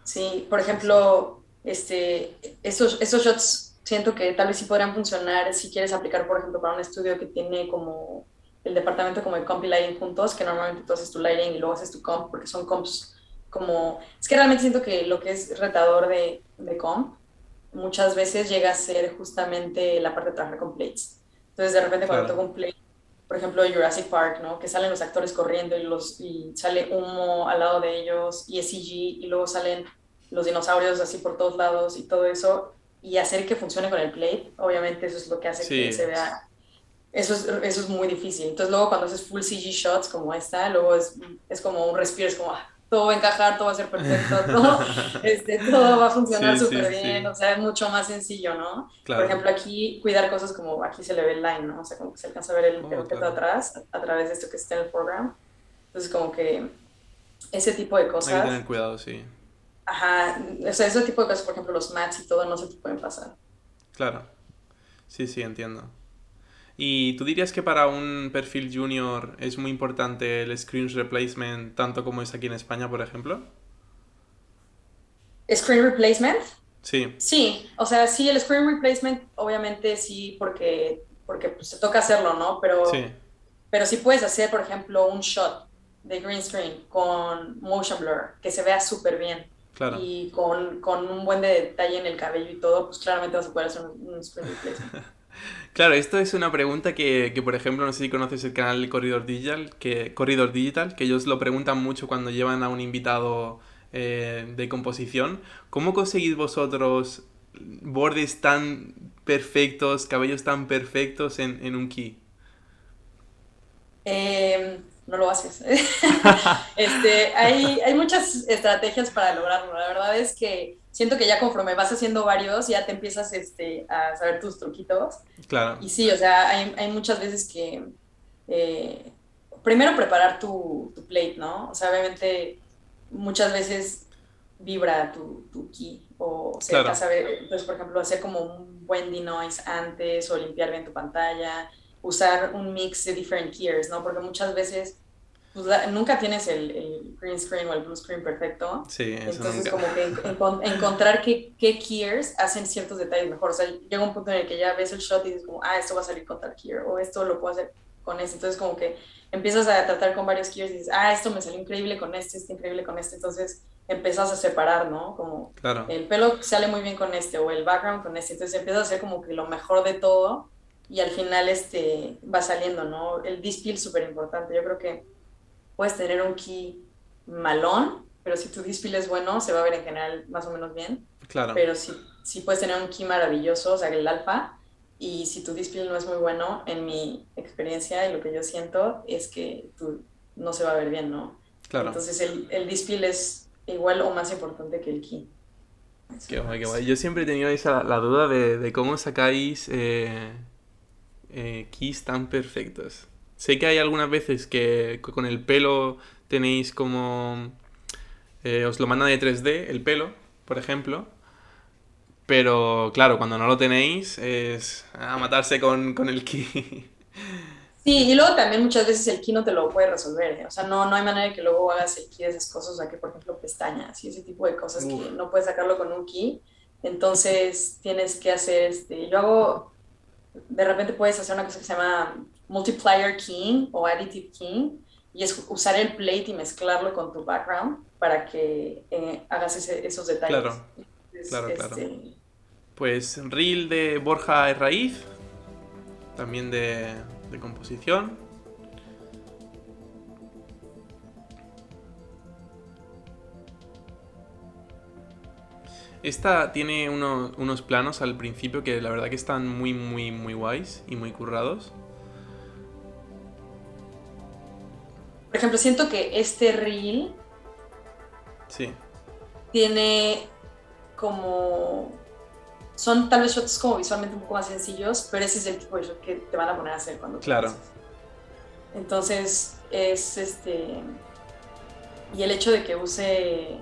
[SPEAKER 2] sí, por ejemplo, este, esos, esos shots siento que tal vez sí podrían funcionar si quieres aplicar, por ejemplo, para un estudio que tiene como el departamento como de comp y lighting juntos, que normalmente tú haces tu lighting y luego haces tu comp, porque son comps como... Es que realmente siento que lo que es retador de, de comp muchas veces llega a ser justamente la parte de trabajar con plates. Entonces, de repente cuando toco un plate, por ejemplo, Jurassic Park, ¿no? Que salen los actores corriendo y, los, y sale humo al lado de ellos y es CG y luego salen los dinosaurios así por todos lados y todo eso y hacer que funcione con el plate, obviamente eso es lo que hace que se vea eso es, eso es muy difícil. Entonces luego cuando haces full CG shots como esta, luego es, es como un respiro, es como ah, todo va a encajar, todo va a ser perfecto, todo, este, todo va a funcionar súper bien, o sea, es mucho más sencillo, ¿no? Por ejemplo, aquí cuidar cosas como aquí se le ve el line, ¿no? O sea, como que se alcanza a ver el, oh, atrás a, través de esto que está en el program. Entonces como que ese tipo de cosas...
[SPEAKER 1] Hay que tener cuidado, sí.
[SPEAKER 2] Ajá, o sea, ese tipo de cosas, por ejemplo, los mats y todo, no se te pueden pasar.
[SPEAKER 1] Claro. Sí, sí, entiendo. ¿Y tú dirías que para un perfil junior es muy importante el screen replacement tanto como es aquí en España, por ejemplo?
[SPEAKER 2] ¿Screen replacement?
[SPEAKER 1] Sí.
[SPEAKER 2] Sí, o sea, sí, el screen replacement obviamente sí, porque, porque pues, se toca hacerlo, ¿no? Pero sí. pero sí puedes hacer, por ejemplo, un shot de green screen con motion blur, que se vea súper bien y con, con, un buen detalle en el cabello y todo, pues claramente vas a poder hacer un, screen replacement.
[SPEAKER 1] Claro, esto es una pregunta que, que, por ejemplo, no sé si conoces el canal Corridor Digital, que, Corridor Digital, que ellos lo preguntan mucho cuando llevan a un invitado eh, de composición. ¿Cómo conseguís vosotros bordes tan perfectos, cabellos tan perfectos en, en un key?
[SPEAKER 2] Eh, no lo haces. este, hay, hay muchas estrategias para lograrlo. La verdad es que siento que ya conforme vas haciendo varios, ya te empiezas este, a saber tus truquitos.
[SPEAKER 1] Claro.
[SPEAKER 2] Y sí, o sea, hay, hay muchas veces que eh, primero preparar tu, tu, plate, ¿no? O sea, obviamente muchas veces vibra tu, tu key o sea, claro. saber, pues por ejemplo, hacer como un buen denoise antes o limpiar bien tu pantalla usar un mix de different gears, ¿no? Porque muchas veces pues, nunca tienes el, el, green screen o el blue screen perfecto.
[SPEAKER 1] Sí,
[SPEAKER 2] eso Entonces, como que encontrar qué, qué gears hacen ciertos detalles mejor. O sea, llega un punto en el que ya ves el shot y dices como, ah, esto va a salir con tal gear, o esto lo puedo hacer con este. Entonces, como que empiezas a tratar con varios gears y dices, ah, esto me salió increíble con este, este increíble con este. Entonces, empiezas a separar, ¿no? Como
[SPEAKER 1] claro.
[SPEAKER 2] el pelo sale muy bien con este, o el background con este. Entonces, empiezas a hacer como que lo mejor de todo y al final este, va saliendo, ¿no? El dispil súper importante. Yo creo que puedes tener un key malón, pero si tu dispil es bueno, se va a ver en general más o menos bien.
[SPEAKER 1] Claro.
[SPEAKER 2] Pero si, si puedes tener un key maravilloso, o sea, el alfa, y si tu dispil no es muy bueno, en mi experiencia y lo que yo siento es que tú no se va a ver bien, ¿no?
[SPEAKER 1] Claro.
[SPEAKER 2] Entonces el, el dispil es igual o más importante que el key.
[SPEAKER 1] Qué guay, qué guay. Yo siempre he tenido esa, la duda de, de cómo sacáis eh, eh, keys tan perfectos. Sé que hay algunas veces que con el pelo tenéis como... Eh, os lo mandan de 3D, el pelo, por ejemplo. Pero claro, cuando no lo tenéis es a matarse con, con el key.
[SPEAKER 2] Sí, y luego también muchas veces el key no te lo puede resolver. ¿eh? O sea, no, no hay manera de que luego hagas el key de esas cosas, o sea, que por ejemplo pestañas y ese tipo de cosas que no puedes sacarlo con un key. Entonces tienes que hacer, este, yo hago de repente puedes hacer una cosa que se llama multiplier keying o additive keying y es usar el plate y mezclarlo con tu background para que eh, hagas esos detalles.
[SPEAKER 1] Claro, claro, claro. Este, pues reel de Borja Raíz, también de, de composición. Esta tiene unos planos al principio que la verdad que están muy, muy, muy guays y muy currados.
[SPEAKER 2] Por ejemplo, siento que este reel.
[SPEAKER 1] Sí.
[SPEAKER 2] Tiene como. Son tal vez shots como visualmente un poco más sencillos, pero ese es el tipo de shot que te van a poner a hacer cuando
[SPEAKER 1] Claro.
[SPEAKER 2] Entonces, es este. Y el hecho de que use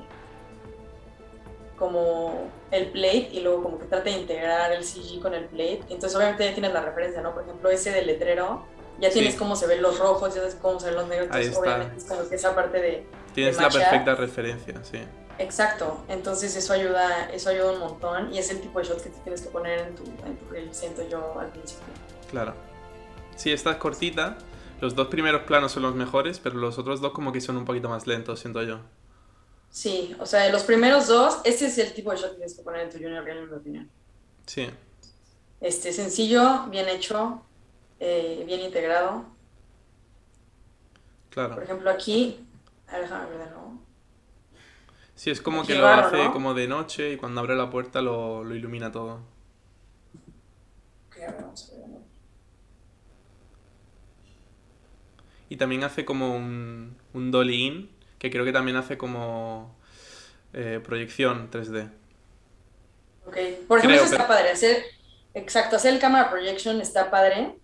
[SPEAKER 2] como el plate y luego como que trata de integrar el CG con el plate. Entonces obviamente ya tienes la referencia, ¿no? Por ejemplo, ese del letrero, ya tienes cómo se ven los rojos, ya sabes cómo se ven los negros, entonces obviamente es como que esa parte de...
[SPEAKER 1] Tienes la perfecta referencia, sí.
[SPEAKER 2] Exacto, entonces eso ayuda, eso ayuda un montón y es el tipo de shot que te tienes que poner en tu, en tu reel, siento yo al principio.
[SPEAKER 1] Claro. Sí, esta es cortita, Los dos primeros planos son los mejores, pero los otros dos como que son un poquito más lentos, siento yo.
[SPEAKER 2] Sí, o sea, los primeros dos, este es el tipo de shot que tienes que poner en tu Junior Real, en mi opinión.
[SPEAKER 1] Sí.
[SPEAKER 2] Este, sencillo, bien hecho, eh, bien integrado.
[SPEAKER 1] Claro.
[SPEAKER 2] Por ejemplo, aquí, a ver, déjame ver de nuevo.
[SPEAKER 1] Sí, es como que lo hace
[SPEAKER 2] ¿no?
[SPEAKER 1] como de noche y cuando abre la puerta lo, lo ilumina todo.
[SPEAKER 2] Ok, a ver, vamos a ver de nuevo.
[SPEAKER 1] Y también hace como un, un dolly in, que creo que también hace como eh, proyección 3D.
[SPEAKER 2] Ok, por ejemplo,
[SPEAKER 1] Creo,
[SPEAKER 2] eso está padre. Hacer, exacto, hacer el camera projection está padre.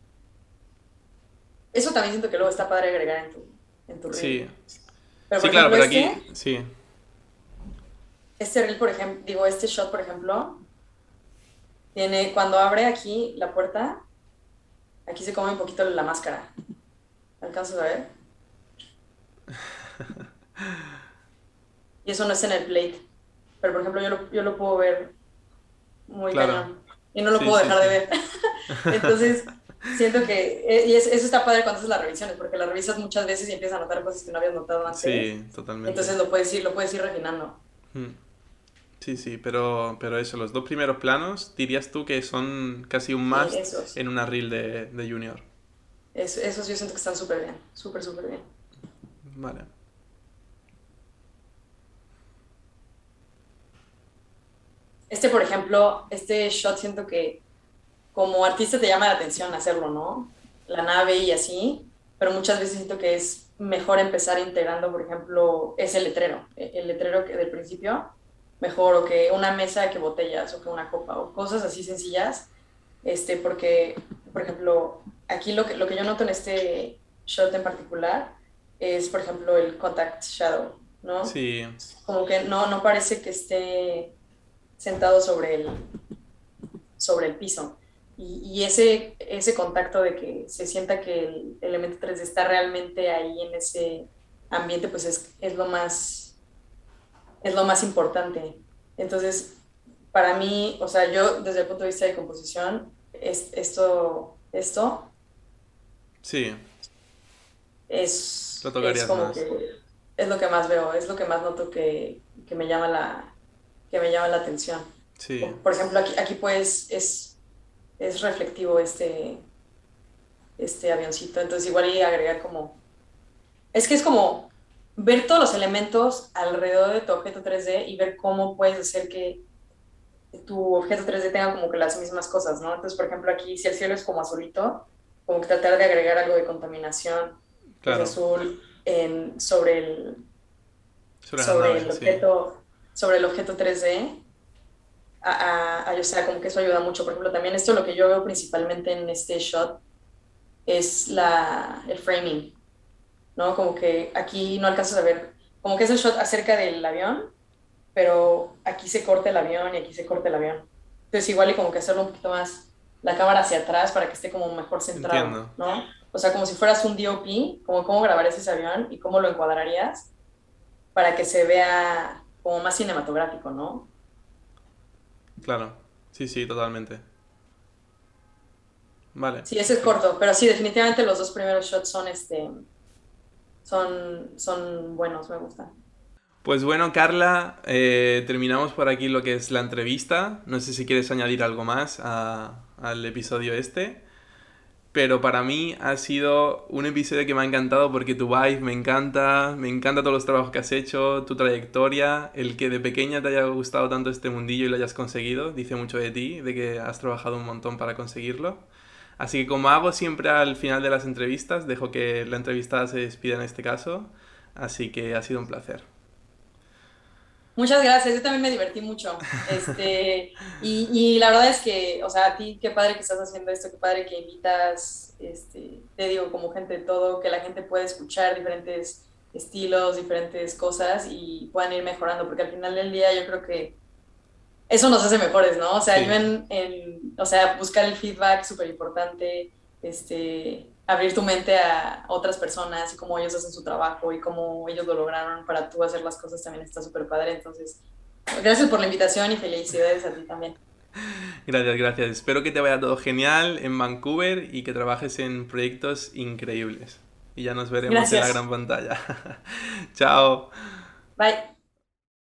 [SPEAKER 2] Eso también siento que luego está padre agregar en tu, en tu reel.
[SPEAKER 1] Sí,
[SPEAKER 2] Pero,
[SPEAKER 1] sí
[SPEAKER 2] por
[SPEAKER 1] claro, pero
[SPEAKER 2] ejemplo,
[SPEAKER 1] aquí,
[SPEAKER 2] este,
[SPEAKER 1] sí,
[SPEAKER 2] este reel, por ejemplo, digo, este shot, por ejemplo, tiene, cuando abre aquí la puerta, aquí se come un poquito la máscara. ¿Alcanzas a ver? Y eso no es en el plate. Pero, por ejemplo, yo lo, yo lo puedo ver muy
[SPEAKER 1] Claro.
[SPEAKER 2] cañón. Y no lo
[SPEAKER 1] Sí,
[SPEAKER 2] puedo
[SPEAKER 1] sí,
[SPEAKER 2] dejar de ver. Entonces, siento que... eh, Y es- eso está padre cuando haces las revisiones, porque las revisas muchas veces y empiezas a notar cosas que no habías notado antes.
[SPEAKER 1] sí, totalmente.
[SPEAKER 2] Entonces lo puedes ir, lo puedes ir refinando.
[SPEAKER 1] Sí, sí, pero, pero eso, los dos primeros planos, dirías tú que son casi un must
[SPEAKER 2] Sí,
[SPEAKER 1] en una reel de, de Junior.
[SPEAKER 2] Es- esos yo siento que están súper bien. Súper, súper bien.
[SPEAKER 1] Vale.
[SPEAKER 2] Este, por ejemplo, este shot siento que como artista te llama la atención hacerlo, ¿no? La nave y así, pero muchas veces siento que es mejor empezar integrando, por ejemplo, ese letrero, e- el letrero que del principio, mejor, o que una mesa que botellas, o que una copa, o cosas así sencillas, este, porque, por ejemplo, aquí lo que, lo que yo noto en este shot en particular es, por ejemplo, el contact shadow, ¿no?
[SPEAKER 1] Sí,
[SPEAKER 2] como que no, no parece que esté sentado sobre el, sobre el piso. Y, y ese, ese contacto de que se sienta que el elemento 3D está realmente ahí en ese ambiente, pues es, es lo más es lo más importante. Entonces, para mí, o sea, yo desde el punto de vista de composición, es, esto, esto
[SPEAKER 1] sí,
[SPEAKER 2] es,
[SPEAKER 1] Lo tocarías
[SPEAKER 2] es como
[SPEAKER 1] más.
[SPEAKER 2] que es lo que más veo, es lo que más noto que, que me llama la que me llama la atención.
[SPEAKER 1] sí,
[SPEAKER 2] Por ejemplo, aquí, aquí pues es, es reflectivo este, este avioncito, entonces igual y agregar como... Es que es como ver todos los elementos alrededor de tu objeto 3D y ver cómo puedes hacer que tu objeto 3D tenga como que las mismas cosas, ¿no? Entonces, por ejemplo, aquí si el cielo es como azulito, como que tratar de agregar algo de contaminación pues,
[SPEAKER 1] claro.
[SPEAKER 2] azul en, sobre el,
[SPEAKER 1] Sobre
[SPEAKER 2] el
[SPEAKER 1] sí.
[SPEAKER 2] objeto, sobre el objeto 3D. A, a- o sea, como que eso ayuda mucho. Por ejemplo, también esto lo que yo veo principalmente en este shot es la, el framing, ¿no? Como que aquí no alcanzas a ver, como que es el shot acerca del avión, pero aquí se corta el avión y aquí se corta el avión. Entonces igual y como que hacerlo un poquito más la cámara hacia atrás para que esté como mejor centrado,
[SPEAKER 1] Entiendo.
[SPEAKER 2] ¿no? O sea, como si fueras un DOP, como cómo grabarías ese avión y cómo lo encuadrarías para que se vea como más cinematográfico, ¿no?
[SPEAKER 1] Claro, sí, sí, totalmente. Vale.
[SPEAKER 2] Sí, ese es corto, pero sí, definitivamente los dos primeros shots son este son, son buenos, me gustan.
[SPEAKER 1] Pues bueno, Carla, eh, terminamos por aquí lo que es la entrevista. No sé si quieres añadir algo más a- al episodio este. Pero para mí ha sido un episodio que me ha encantado porque tu vibe me encanta, me encanta todos los trabajos que has hecho, tu trayectoria, el que de pequeña te haya gustado tanto este mundillo y lo hayas conseguido, dice mucho de ti, de que has trabajado un montón para conseguirlo. Así que como hago siempre al final de las entrevistas, dejo que la entrevistada se despida en este caso. Así que ha sido un placer.
[SPEAKER 2] Muchas gracias, yo también me divertí mucho. Este, y, y la verdad es que, o sea, a ti qué padre que estás haciendo esto, qué padre que invitas, este, te digo, como gente de todo, que la gente pueda escuchar diferentes estilos, diferentes cosas y puedan ir mejorando, porque al final del día yo creo que eso nos hace mejores, ¿no? O sea,
[SPEAKER 1] Sí.
[SPEAKER 2] yo en, en- o sea, buscar el feedback súper importante, este, abrir tu mente a otras personas y cómo ellos hacen su trabajo y cómo ellos lo lograron para tú hacer las cosas también está súper padre. Entonces, gracias por la invitación y felicidades a ti también.
[SPEAKER 1] Gracias, gracias. Espero que te vaya todo genial en Vancouver y que trabajes en proyectos increíbles. y ya nos veremos en la gran pantalla. Chao.
[SPEAKER 2] Bye.